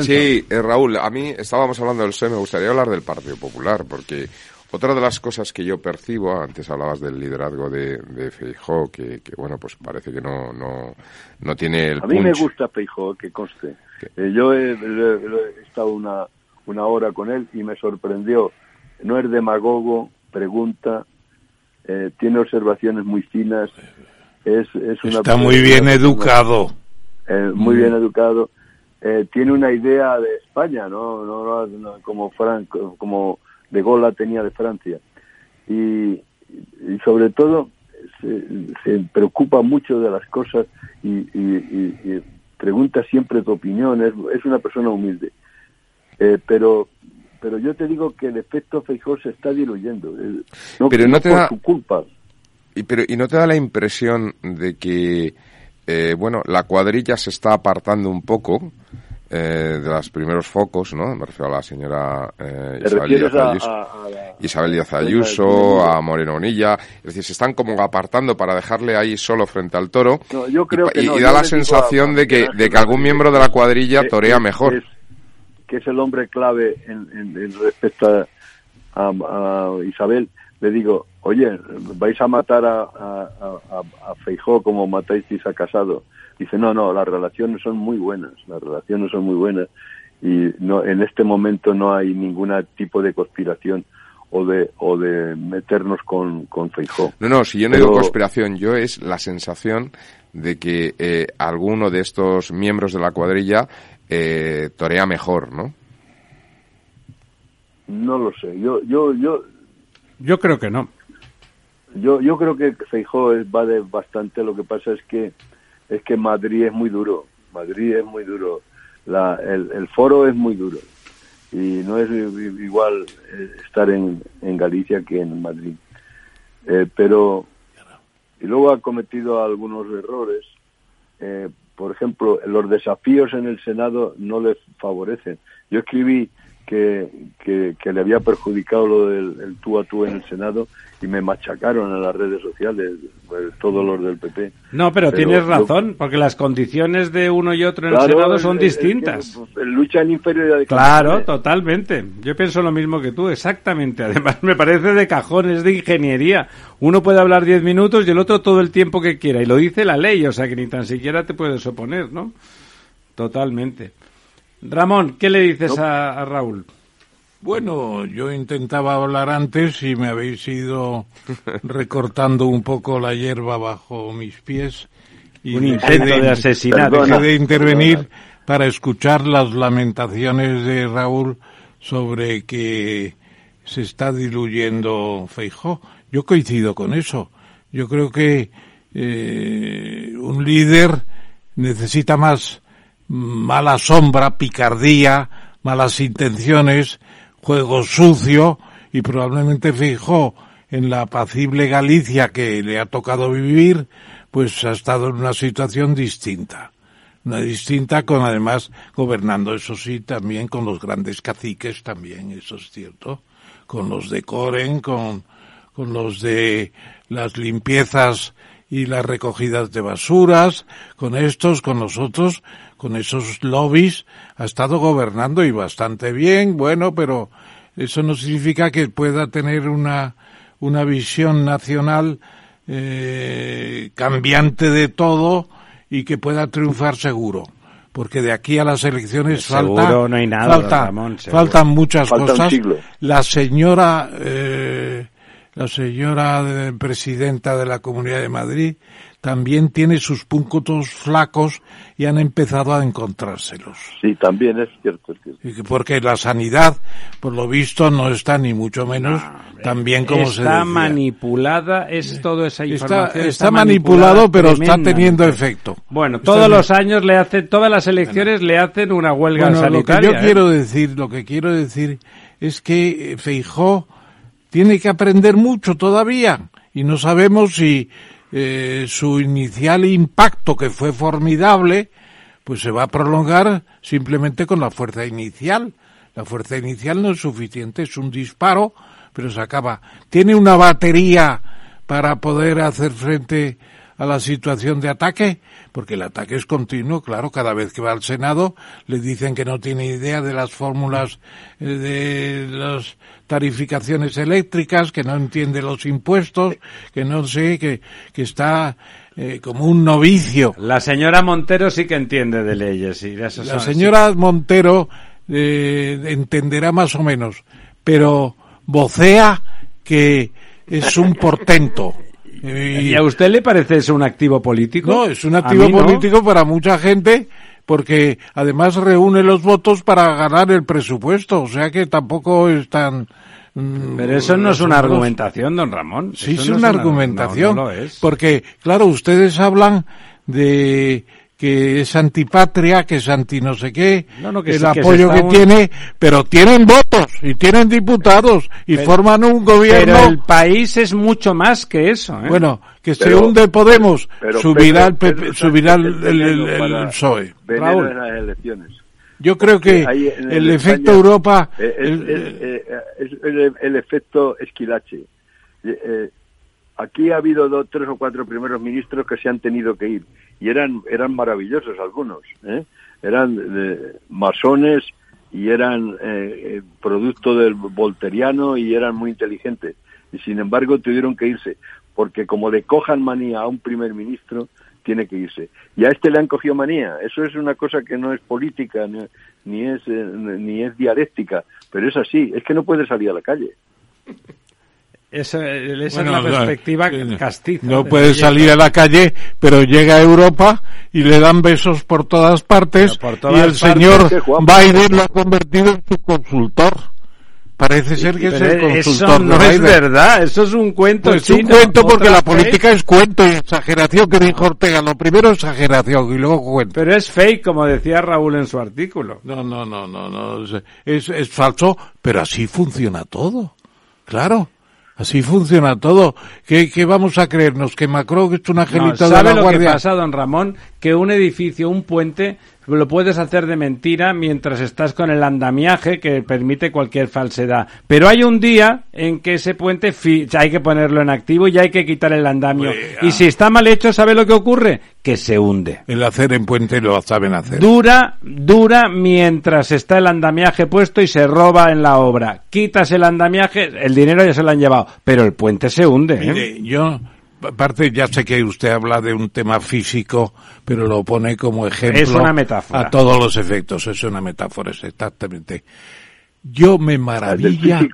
Sí, eh, Raúl, a mí estábamos hablando del PSOE, me gustaría hablar del Partido Popular, porque otra de las cosas que yo percibo, antes hablabas del liderazgo de, de Feijó, que, bueno, pues parece que no, no, no tiene el A mí me gusta Feijó, que conste. Eh, yo he, estado una, una hora con él y me sorprendió. No es demagogo, pregunta, eh, tiene observaciones muy finas, es, es una Está muy bien educado. muy bien educado eh, tiene una idea de España, ¿no? no, como Franco, como De Gaulle tenía de Francia. Y, sobre todo se, preocupa mucho de las cosas y, pregunta siempre tu opinión, es, una persona humilde. Eh, pero pero yo te digo que el efecto Feijóo se está diluyendo. Eh, no, pero no, te por da, su culpa. Y, pero, ¿Y no te da la impresión de que eh, bueno, la cuadrilla se está apartando un poco eh, de los primeros focos, ¿no? Me refiero a la señora eh, Isabel, Díaz Ayuso, a, Isabel Díaz Ayuso, a Moreno Bonilla, es decir, se están como apartando para dejarle ahí solo frente al toro yo creo y, que da la sensación de que, de que algún miembro de la cuadrilla torea mejor. que es el hombre clave en, en, respecto a Isabel, le digo, oye, vais a matar a, a, a, Feijó como matáis a Casado. Dice, no, no, las relaciones son muy buenas, las relaciones son muy buenas y no, en este momento no hay ningún tipo de conspiración o de, o de meternos con, con Feijó. No, no, si yo no digo conspiración, yo es la sensación de que eh, alguno de estos miembros de la cuadrilla eh, torea mejor, ¿no? No lo sé. Yo, yo, yo. Yo creo que no. Yo, yo creo que Feijó va de bastante. Lo que pasa es que es que Madrid es muy duro. Madrid es muy duro. La, el, el foro es muy duro. Y no es igual eh, estar en, en Galicia que en Madrid. Eh, pero, y luego ha cometido algunos errores. Eh, por ejemplo, los desafíos en el Senado no le favorecen. Yo escribí que, que, le había perjudicado lo del el tú a tú en el Senado y me machacaron en las redes sociales pues, todos los del PP. No, pero, tienes razón, porque las condiciones de uno y otro en el Senado son distintas. lucha en inferioridad de Claro, totalmente. Yo pienso lo mismo que tú, exactamente. Además, me parece de cajones de ingeniería. Uno puede hablar diez minutos y el otro todo el tiempo que quiera, y lo dice la ley, o sea que ni tan siquiera te puedes oponer, ¿no? Totalmente. Ramón, ¿qué le dices a, Raúl? Bueno, yo intentaba hablar antes y me habéis ido <laughs> recortando un poco la hierba bajo mis pies. Y un intento de, asesinato. Dejé de intervenir para escuchar las lamentaciones de Raúl sobre que se está diluyendo Feijó. Yo coincido con eso. Yo creo que eh, un líder necesita más mala sombra, picardía, malas intenciones, juego sucio y probablemente fijó en la apacible Galicia que le ha tocado vivir, pues ha estado en una situación distinta. Una distinta con además gobernando, eso sí, también con los grandes caciques también, eso es cierto. Con los de Coren, con, con los de las limpiezas y las recogidas de basuras, con estos, con nosotros, con esos lobbies, ha estado gobernando y bastante bien, bueno, pero eso no significa que pueda tener una, una visión nacional eh, cambiante de todo y que pueda triunfar seguro. Porque de aquí a las elecciones falta, no hay nada, falta- Ramón, faltan muchas Falta cosas. La señora, eh, la señora presidenta de la Comunidad de Madrid también tiene sus puntos flacos y han empezado a encontrárselos. Sí, también es cierto. es cierto. Porque la sanidad, por lo visto, no está ni mucho menos tan bien como se está manipulada, es toda esa Está, información. está manipulado, pero está teniendo efecto. Bueno, Está todos bien. los años le hacen, todas las elecciones le hacen una huelga Bueno, lo que sanitaria. yo ¿eh? quiero decir, lo que quiero decir es que Feijó tiene que aprender mucho todavía y no sabemos si eh, su inicial impacto, que fue formidable, pues se va a prolongar simplemente con la fuerza inicial. La fuerza inicial no es suficiente, es un disparo, pero se acaba. Tiene una batería para poder hacer frente a la situación de ataque, porque el ataque es continuo, claro, cada vez que va al Senado le dicen que no tiene idea de las fórmulas eh, de las tarificaciones eléctricas, que no entiende los impuestos, que no sé, que, que está eh, como un novicio. La señora Montero sí que entiende de leyes. Y de esos La señora Montero eh, entenderá más o menos, pero vocea que es un portento. ¿Y a usted le parece eso un activo político? No, es un activo mí no. político para mucha gente porque además reúne los votos para ganar el presupuesto, o sea que tampoco es tan... mm, Pero eso no es una argumentación, don Ramón. Sí, es no una no, argumentación. no lo es. Porque, claro, ustedes hablan de que es antipatria, que es anti no sé qué, No, no, que el sí, se apoyo que un- tiene, pero tienen votos y tienen diputados y Pero- forman un gobierno. Pero el país es mucho más que eso. ¿eh? Bueno, que se Pero- hunde Podemos, pero subirá el, PP subirá el, el- PSOE. Raúl, en las elecciones. yo creo que el España, efecto Europa, es, el- es- es el, el efecto esquilache. Eh, eh, aquí ha habido dos, tres o cuatro primeros ministros que se han tenido que ir y eran eran maravillosos algunos, ¿eh? eran eh, masones y eran eh, eh, producto del volteriano y eran muy inteligentes. Y sin embargo tuvieron que irse porque como le cojan manía a un primer ministro tiene que irse. Y a este le han cogido manía. Eso es una cosa que no es política ni, ni es eh, ni es dialéctica pero es así. Es que no puede salir a la calle Eso, esa Bueno, es la no, perspectiva eh, castiza. No de puede salir a la calle, pero llega a Europa y le dan besos por todas partes y el partes, señor Biden lo ha convertido en su consultor. Parece ser que es el eso consultor no de es verdad, eso es un cuento Pues un cuento porque la política es cuento y exageración que dijo Ortega. Lo primero exageración y luego cuento. Pero es fake, como decía Raúl en su artículo. No, no, no, no, no. es- Es, es falso, pero así funciona todo. Claro. Así funciona todo. ¿Qué, qué vamos a creernos? ¿Que Macron es un No, angelito de ¿Sabe la lo que pasa, don Ramón? Que un edificio, un puente, lo puedes hacer de mentira mientras estás con el andamiaje que permite cualquier falsedad. Pero hay un día en que ese puente fi- hay que ponerlo en activo y hay que quitar el andamio. Y si está mal hecho, ¿sabe lo que ocurre? Que se hunde. El hacer en puente lo saben hacer. Dura, dura mientras está el andamiaje puesto y se roba en la obra. Quitas el andamiaje, el dinero ya se lo han llevado, pero el puente se hunde. ¿eh? Mire, yo, aparte, ya sé que usted habla de un tema físico, pero lo pone como ejemplo. Es una metáfora. A todos los efectos, es una metáfora, es exactamente. Yo me maravilla, me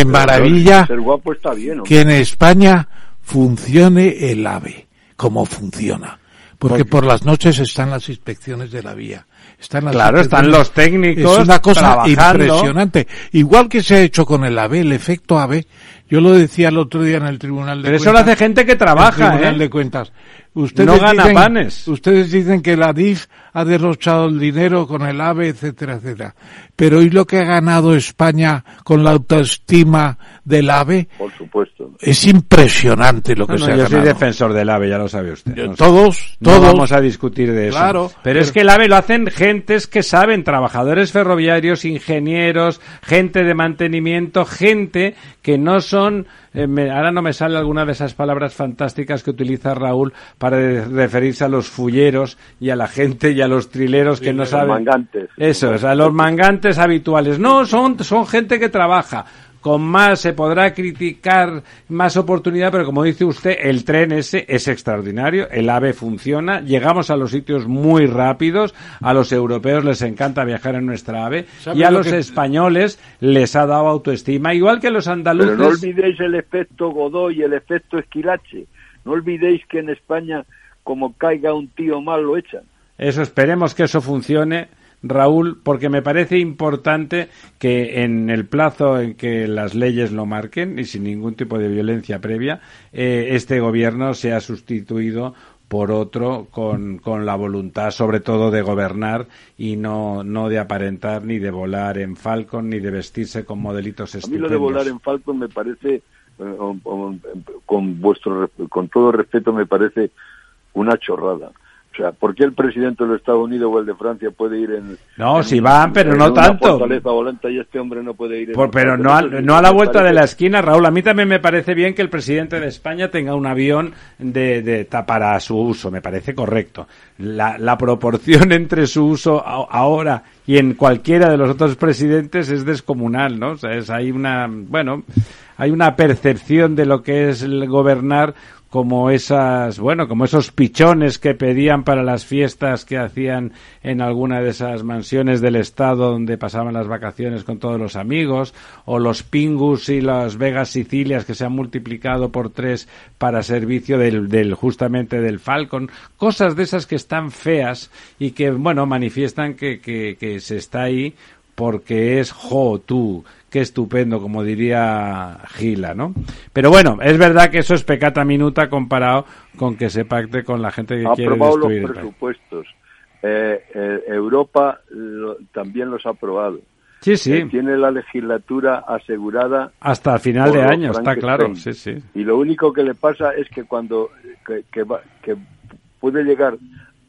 Pero, maravilla ser guapo está bien ¿no? que en España funcione el AVE, como funciona. Porque por las noches están las inspecciones de la vía. Están las Claro, están los técnicos Es una cosa trabajando. impresionante. Igual que se ha hecho con el AVE, el efecto AVE. Yo lo decía el otro día en el Tribunal de Pero eso Cuentas. lo hace gente que el trabaja, Tribunal ¿eh? de Cuentas. Ustedes No gana dicen, panes. Ustedes dicen que la DIF ha derrochado el dinero con el AVE, etcétera, etcétera. Pero ¿y lo que ha ganado España con la autoestima del AVE? por supuesto Es impresionante lo que No, no, se ha yo soy ganado. defensor del AVE, ya lo sabe usted. Yo- No todos, No todos. vamos a discutir de eso. Claro, pero, pero- es que el AVE lo hacen gentes que saben, trabajadores ferroviarios, ingenieros, gente de mantenimiento, gente que no son eh, me- ahora no me sale alguna de esas palabras fantásticas que utiliza Raúl para referirse a los fulleros y a la gente y a los trileros que no los saben. mangantes. Eso, es, a los mangantes habituales. No, son, son gente que trabaja. Con más se podrá criticar más oportunidad, pero como dice usted, el tren ese es extraordinario, el AVE funciona, llegamos a los sitios muy rápidos, a los europeos les encanta viajar en nuestra AVE ¿Sabe y a lo los que- españoles les ha dado autoestima, igual que los andaluces. Pero no olvidéis el efecto Godoy y el efecto Esquilache. No olvidéis que en España, como caiga un tío mal, lo echan. Eso, esperemos que eso funcione, Raúl, porque me parece importante que en el plazo en que las leyes lo marquen y sin ningún tipo de violencia previa, eh, este gobierno sea sustituido por otro con, con la voluntad sobre todo de gobernar y no, no de aparentar ni de volar en Falcon ni de vestirse con modelitos A mí estupendos. lo de volar en Falcon me parece, eh, con vuestro, con todo respeto, me parece una chorrada. O sea, ¿por qué el presidente de los Estados Unidos o el de Francia puede ir en... No, en si van, pero en no una tanto. fortaleza volante y este hombre no puede ir en Por- pero no, a, no a la vuelta de la esquina, Raúl. A mí también me parece bien que el presidente de España tenga un avión de, de ta- para su uso. Me parece correcto. La, la proporción <laughs> entre su uso a- ahora y en cualquiera de los otros presidentes es descomunal, ¿no? O sea, es, hay una, bueno, hay una percepción de lo que es el gobernar como esas, bueno, como esos pichones que pedían para las fiestas que hacían en alguna de esas mansiones del estado donde pasaban las vacaciones con todos los amigos, o los pingus y las Vegas Sicilias que se han multiplicado por tres para servicio del, del justamente del Falcon, cosas de esas que están feas y que, bueno, manifiestan que, que, que se está ahí porque es jo tú, qué estupendo, como diría Gila, ¿no? Pero bueno, es verdad que eso es pecata minuta comparado con que se pacte con la gente que ha quiere aprobado los destruir país. presupuestos. Eh, eh, Europa lo- también los ha aprobado. Sí, sí, Eh, tiene la legislatura asegurada hasta el final de los año, está claro, sí, sí. y lo único que le pasa es que cuando que, que va- que puede llegar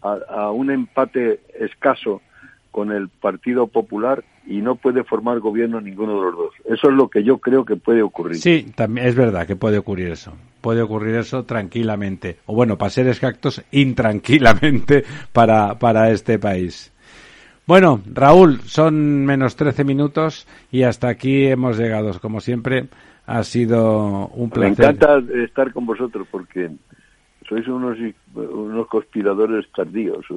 a, a un empate escaso con el Partido Popular y no puede formar gobierno ninguno de los dos. Eso es lo que yo creo que puede ocurrir. Sí, también es verdad que puede ocurrir eso. Puede ocurrir eso tranquilamente. O bueno, para ser exactos, intranquilamente <laughs> para, para este país. Bueno, Raúl, son menos 13 minutos y hasta aquí hemos llegado. Como siempre, ha sido un Me placer. encanta estar con vosotros porque sois unos unos conspiradores tardíos. <laughs>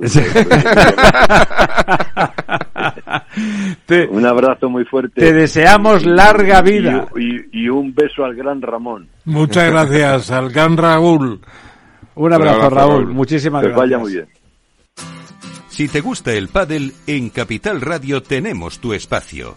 Te, <laughs> un abrazo muy fuerte. te deseamos larga vida. Y, y- y un beso al gran Ramón. Muchas gracias al gran Raúl. Un abrazo, abrazo, Raúl. Raúl. Muchísimas Que gracias. vaya muy bien. Si te gusta el pádel, en Capital Radio tenemos tu espacio.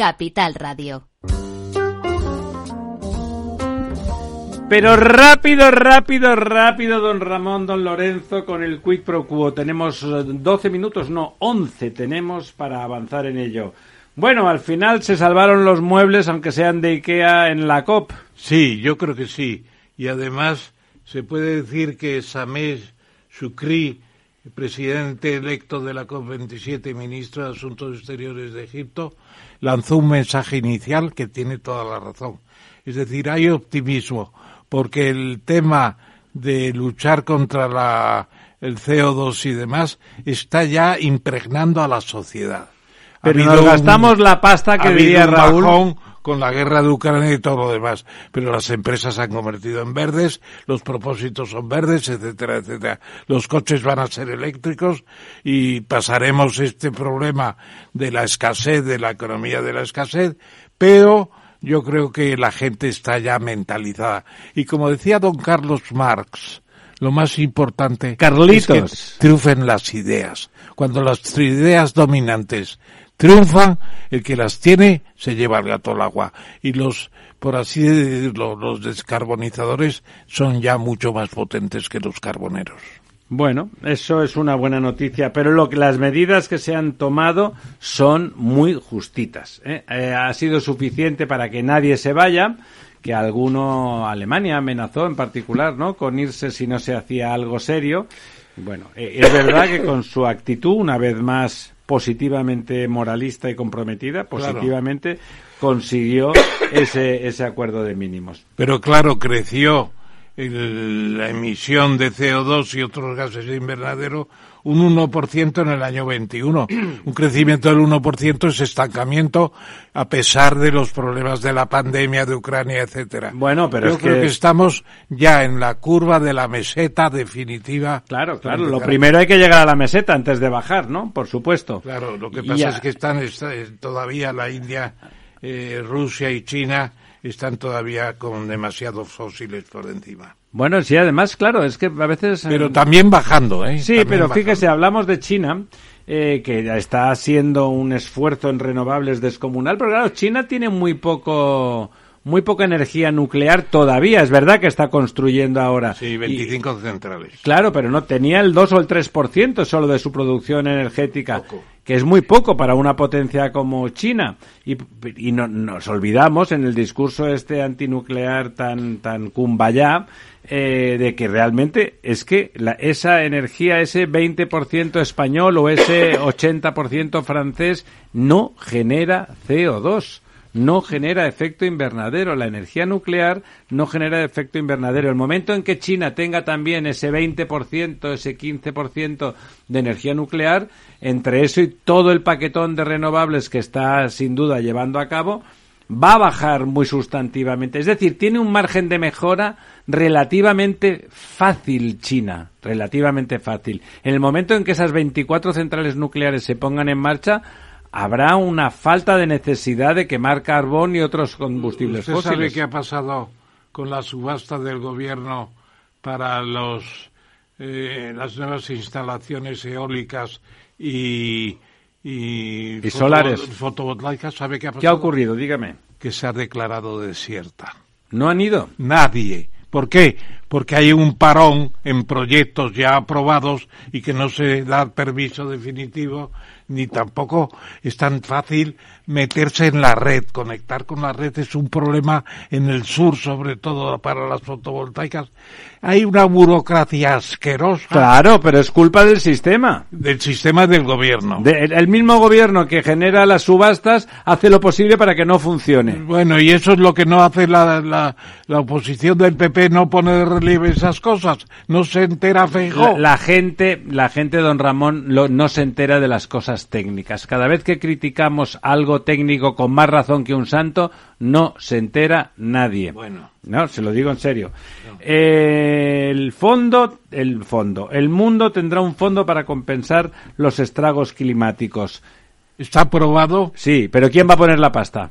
Capital Radio. Pero rápido, rápido, rápido, don Ramón, don Lorenzo, con el Quick Pro Quo. Tenemos eh, 12 minutos, no, 11 tenemos para avanzar en ello. Bueno, al final se salvaron los muebles, aunque sean de Ikea, en la COP. Sí, yo creo que sí. Y además se puede decir que Sameh Shukri, presidente electo de la COP27 y ministro de Asuntos Exteriores de Egipto, lanzó un mensaje inicial que tiene toda la razón. Es decir, hay optimismo, porque el tema de luchar contra la, el CO2 y demás está ya impregnando a la sociedad. Pero habido nos un- gastamos la pasta que ha diría Raúl. bajón con la guerra de Ucrania y todo lo demás. Pero las empresas se han convertido en verdes, los propósitos son verdes, etcétera, etcétera. Los coches van a ser eléctricos y pasaremos este problema de la escasez, de la economía de la escasez, pero yo creo que la gente está ya mentalizada. Y como decía don Carlos Marx, lo más importante Carlitos. es que triunfen las ideas. Cuando las ideas dominantes triunfan, el que las tiene se lleva el gato al agua. Y los, por así decirlo, los descarbonizadores son ya mucho más potentes que los carboneros. Bueno, eso es una buena noticia, pero lo que las medidas que se han tomado son muy justitas. ¿eh? Eh, ha sido suficiente para que nadie se vaya, que alguno Alemania amenazó en particular, ¿no? Con irse si no se hacía algo serio. Bueno, eh, es verdad que con su actitud, una vez más positivamente moralista y comprometida, positivamente consiguió ese, ese acuerdo de mínimos. Pero claro, creció la emisión de CO2 y otros gases de invernadero un 1% en el año 21. <clears throat> Un crecimiento del 1% es estancamiento a pesar de los problemas de la pandemia de Ucrania, etcétera. Bueno, pero Yo es creo que... que estamos ya en la curva de la meseta definitiva. Claro, claro. Lo primero hay que llegar a la meseta antes de bajar, ¿no? Por supuesto. Claro, lo que pasa es que están está- eh, todavía la India, eh, Rusia y China están todavía con demasiados fósiles por encima. Bueno, sí, además, claro, es que a veces... Pero eh, también bajando, ¿eh? Sí, También pero bajando. fíjese, hablamos de China, eh, que ya está haciendo un esfuerzo en renovables descomunal, pero claro, China tiene muy poco muy poca energía nuclear todavía, es verdad que está construyendo ahora. Sí, 25 centrales. Claro, pero no tenía el 2 o el 3% solo de su producción energética, Poco. que es muy poco para una potencia como China. Y, y no- nos olvidamos en el discurso este antinuclear tan, tan cumbayá, eh, de que realmente es que la- esa energía, ese 20% español o ese 80% francés, no genera CO2 no genera efecto invernadero. La energía nuclear no genera efecto invernadero. El momento en que China tenga también ese 20%, ese 15% de energía nuclear, entre eso y todo el paquetón de renovables que está sin duda llevando a cabo, va a bajar muy sustantivamente. Es decir, tiene un margen de mejora relativamente fácil China, relativamente fácil. En el momento en que esas 24 centrales nucleares se pongan en marcha, habrá una falta de necesidad de quemar carbón y otros combustibles ¿Usted sabe qué ha pasado con la subasta del gobierno para los eh, las nuevas instalaciones eólicas y y, Y solares. fotovoltaicas? ¿Sabe qué ha pasado? ¿Qué ha ocurrido? Dígame. Que se ha declarado desierta. ¿No han ido? Nadie. ¿Por qué? Porque hay un parón en proyectos ya aprobados y que no se da permiso definitivo, ni tampoco es tan fácil meterse en la red. Conectar con la red es un problema en el sur, sobre todo para las fotovoltaicas. Hay una burocracia asquerosa Claro, pero es culpa del sistema. del sistema del gobierno. De- el, el mismo gobierno que genera las subastas hace lo posible para que no funcione. Bueno, y eso es lo que no hace la, la, la oposición del PP, no pone de relieve esas cosas. No se entera Feijóo. La, la gente, la gente, don Ramón, lo- no se entera de las cosas técnicas. Cada vez que criticamos algo técnico con más razón que un santo, no se entera nadie. Bueno. No, se lo digo en serio. Eh, el fondo, el fondo, el mundo tendrá un fondo para compensar los estragos climáticos. Está aprobado Sí, pero ¿quién va a poner la pasta?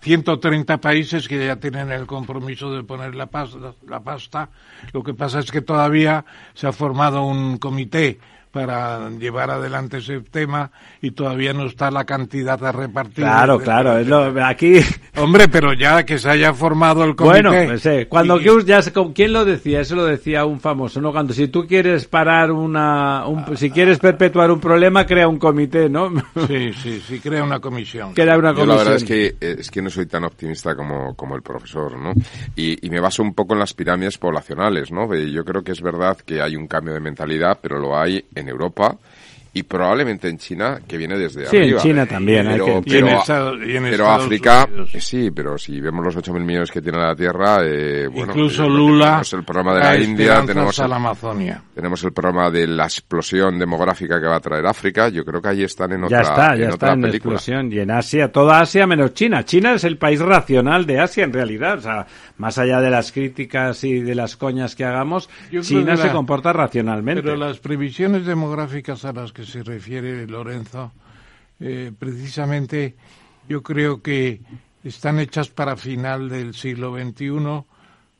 130 países que ya tienen el compromiso de poner la pasta, la pasta. Lo que pasa es que todavía se ha formado un comité para llevar adelante ese tema y todavía no está la cantidad a repartir. Claro, De- claro. es lo- aquí, Hombre, pero ya que se haya formado el comité. bueno, pues, eh, cuando y- que ya se- ¿quién lo decía? Eso lo decía un famoso, ¿no? Cuando si tú quieres parar una, un- si quieres perpetuar un problema, crea un comité, ¿no? <laughs> Sí, sí, sí, crea una comisión. Crea una Yo la verdad es comisión. que, es que no soy tan optimista como, como el profesor, ¿no? Y, y me baso un poco en las pirámides poblacionales, ¿no? Yo creo que es verdad que hay un cambio de mentalidad, pero lo hay en Europa y probablemente en China, que viene desde Sí, en arriba. China también, hay Pero, que- Y en pero- Estados- y en pero África, Unidos. sí, pero si vemos los 8.000 millones que tiene la Tierra, eh, bueno, Incluso eh, Lula. tenemos el programa de la India, tenemos a el, la Amazonia. tenemos el programa de la explosión demográfica que va a traer África. Yo creo que ahí están en otra, ya está, ya en está otra en película. explosión. Y en Asia, toda Asia menos China. China es el país racional de Asia en realidad. O sea, más allá de las críticas y de las coñas que hagamos, Yo China que se la- comporta racionalmente. Pero las previsiones demográficas a las que se refiere Lorenzo, eh, precisamente yo creo que están hechas para final del siglo XXI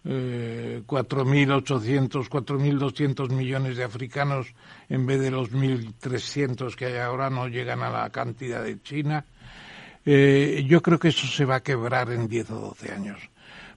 eh, 4.800, 4.200 millones de africanos en vez de los 1.300 que hay ahora, no llegan a la cantidad de China. Eh, yo creo que eso se va a quebrar en 10 o 12 años,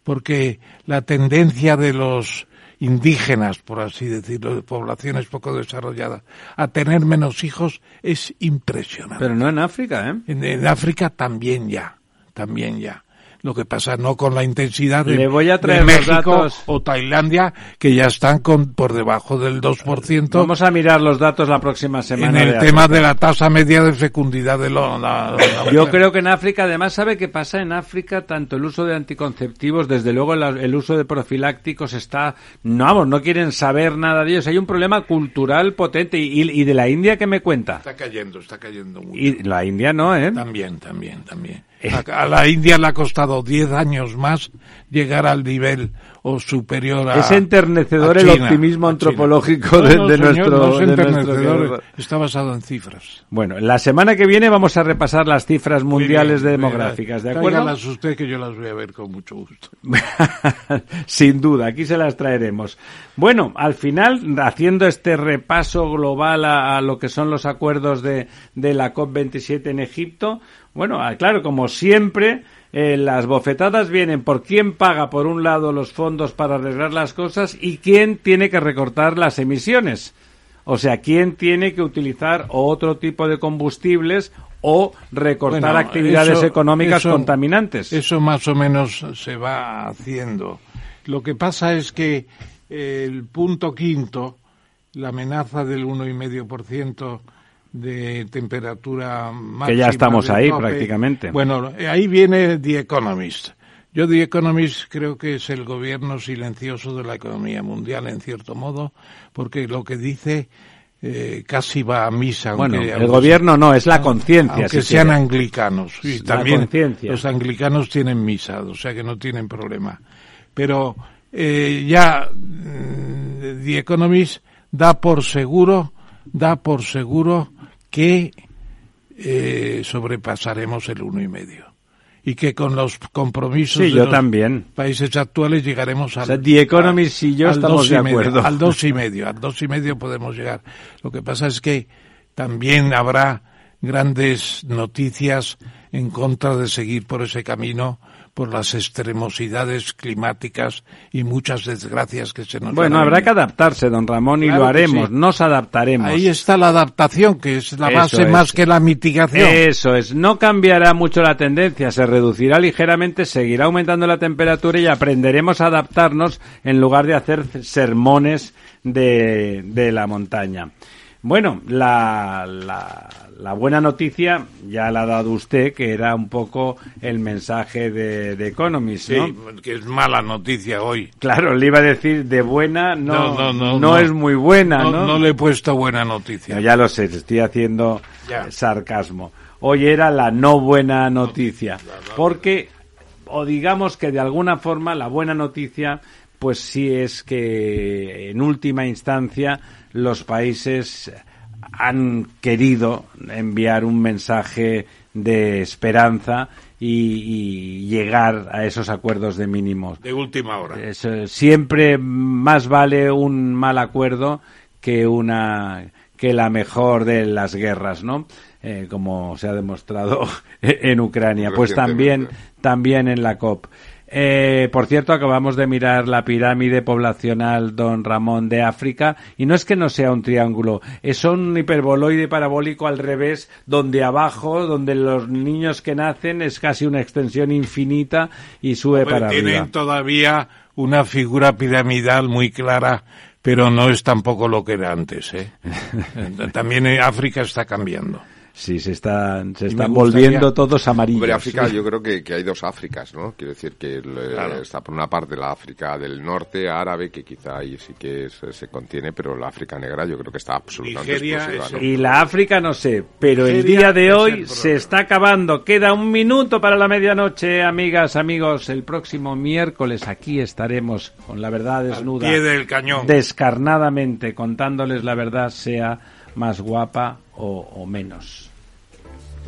porque la tendencia de los indígenas, por así decirlo, de poblaciones poco desarrolladas, a tener menos hijos es impresionante. Pero no en África, ¿eh? En, en África también ya, también ya. Lo que pasa no con la intensidad de, Le voy a traer de los México datos. o Tailandia, que ya están con, por debajo del 2%. Vamos a mirar los datos la próxima en semana. el de tema de la tasa media de fecundidad de lo, la- la- Yo creo que en África, además, ¿sabe qué pasa? En África, tanto el uso de anticonceptivos, desde luego la- el uso de profilácticos está... No, vamos, no quieren saber nada de ellos. Hay un problema cultural potente. ¿Y, y de la India qué me cuenta? Está cayendo, está cayendo mucho. Y la India no, ¿eh? También, también, también. A, la India le ha costado 10 años más llegar al nivel o superior a Es enternecedor a el optimismo antropológico de, no, de señor, nuestro... no es nuestro está basado en cifras. Bueno, la semana que viene vamos a repasar las cifras mundiales bien, demográficas, ¿de acuerdo? usted que yo las voy a ver con mucho gusto. <laughs> Sin duda, aquí se las traeremos. Bueno, al final, haciendo este repaso global a, a lo que son los acuerdos de, de la COP27 en Egipto, bueno, ah, claro, como siempre, eh, las bofetadas vienen por quién paga, por un lado, los fondos para arreglar las cosas y quién tiene que recortar las emisiones. O sea, quién tiene que utilizar otro tipo de combustibles o recortar Bueno, actividades eso- económicas eso- contaminantes. Eso más o menos se va haciendo. Lo que pasa es que eh, el punto quinto, la amenaza del 1,5% de temperatura máxima. Que ya estamos ahí tope, prácticamente. Bueno, ahí viene The Economist. Yo The Economist creo que es el gobierno silencioso de la economía mundial en cierto modo, porque lo que dice eh, casi va a misa. Bueno, aunque- el aunque gobierno no, es la conciencia. aunque si sean quiere. anglicanos. Y La también los anglicanos tienen misa, o sea que no tienen problema. Pero eh, ya mm, The Economist da por seguro, da por seguro que eh, sobrepasaremos el uno y medio y que con los compromisos Sí, de yo los también. países actuales llegaremos al, O sea, The Economist y yo al estamos de medio, acuerdo. al dos y <laughs> medio, al dos y medio podemos llegar. Lo que pasa es que también habrá grandes noticias en contra de seguir por ese camino por las extremosidades climáticas y muchas desgracias que se nos Bueno, habrá que adaptarse, don Ramón, y Claro lo haremos, sí. nos adaptaremos. Ahí está la adaptación, que es la Eso base es. más que la mitigación. Eso es, no cambiará mucho la tendencia, se reducirá ligeramente, seguirá aumentando la temperatura y aprenderemos a adaptarnos en lugar de hacer sermones de, de la montaña. Bueno, la, la, la buena noticia ya la ha dado usted, que era un poco el mensaje de, de Economist, Sí, ¿no? que es mala noticia hoy. Claro, le iba a decir de buena, no, No, no, no, es muy buena, No, ¿no? no le he puesto buena noticia. No, ya lo sé, estoy haciendo Ya. sarcasmo. Hoy era la no buena noticia, porque, o digamos que de alguna forma la buena noticia, pues sí es que en última instancia los países han querido enviar un mensaje de esperanza y, y llegar a esos acuerdos de mínimos. De última hora. Es, eh, siempre más vale un mal acuerdo que una que la mejor de las guerras, ¿no? Eh, como se ha demostrado <laughs> en Ucrania, pues también también en la COP. Eh, por cierto, acabamos de mirar la pirámide poblacional Don Ramón de África y no es que no sea un triángulo, es un hiperboloide parabólico al revés, donde abajo, donde los niños que nacen es casi una extensión infinita y sube Hombre, para tienen arriba. todavía una figura piramidal muy clara, pero no es tampoco lo que era antes. ¿eh? <laughs> También en África está cambiando. Sí, se están, se están volviendo todos amarillos. Hombre, África, yo creo que, que hay dos Áfricas, ¿no? Quiero decir que el- Claro. está por una parte la África del norte árabe, que quizá ahí sí que es- se contiene, pero la África negra yo creo que está absolutamente Nigeria explosiva, es ¿no? Y la África no sé, pero el Nigeria día de es hoy el se está acabando. Queda un minuto para la medianoche, amigas, amigos. El próximo miércoles aquí estaremos con la verdad desnuda. pie del cañón. Descarnadamente, contándoles la verdad, sea más guapa o- o menos.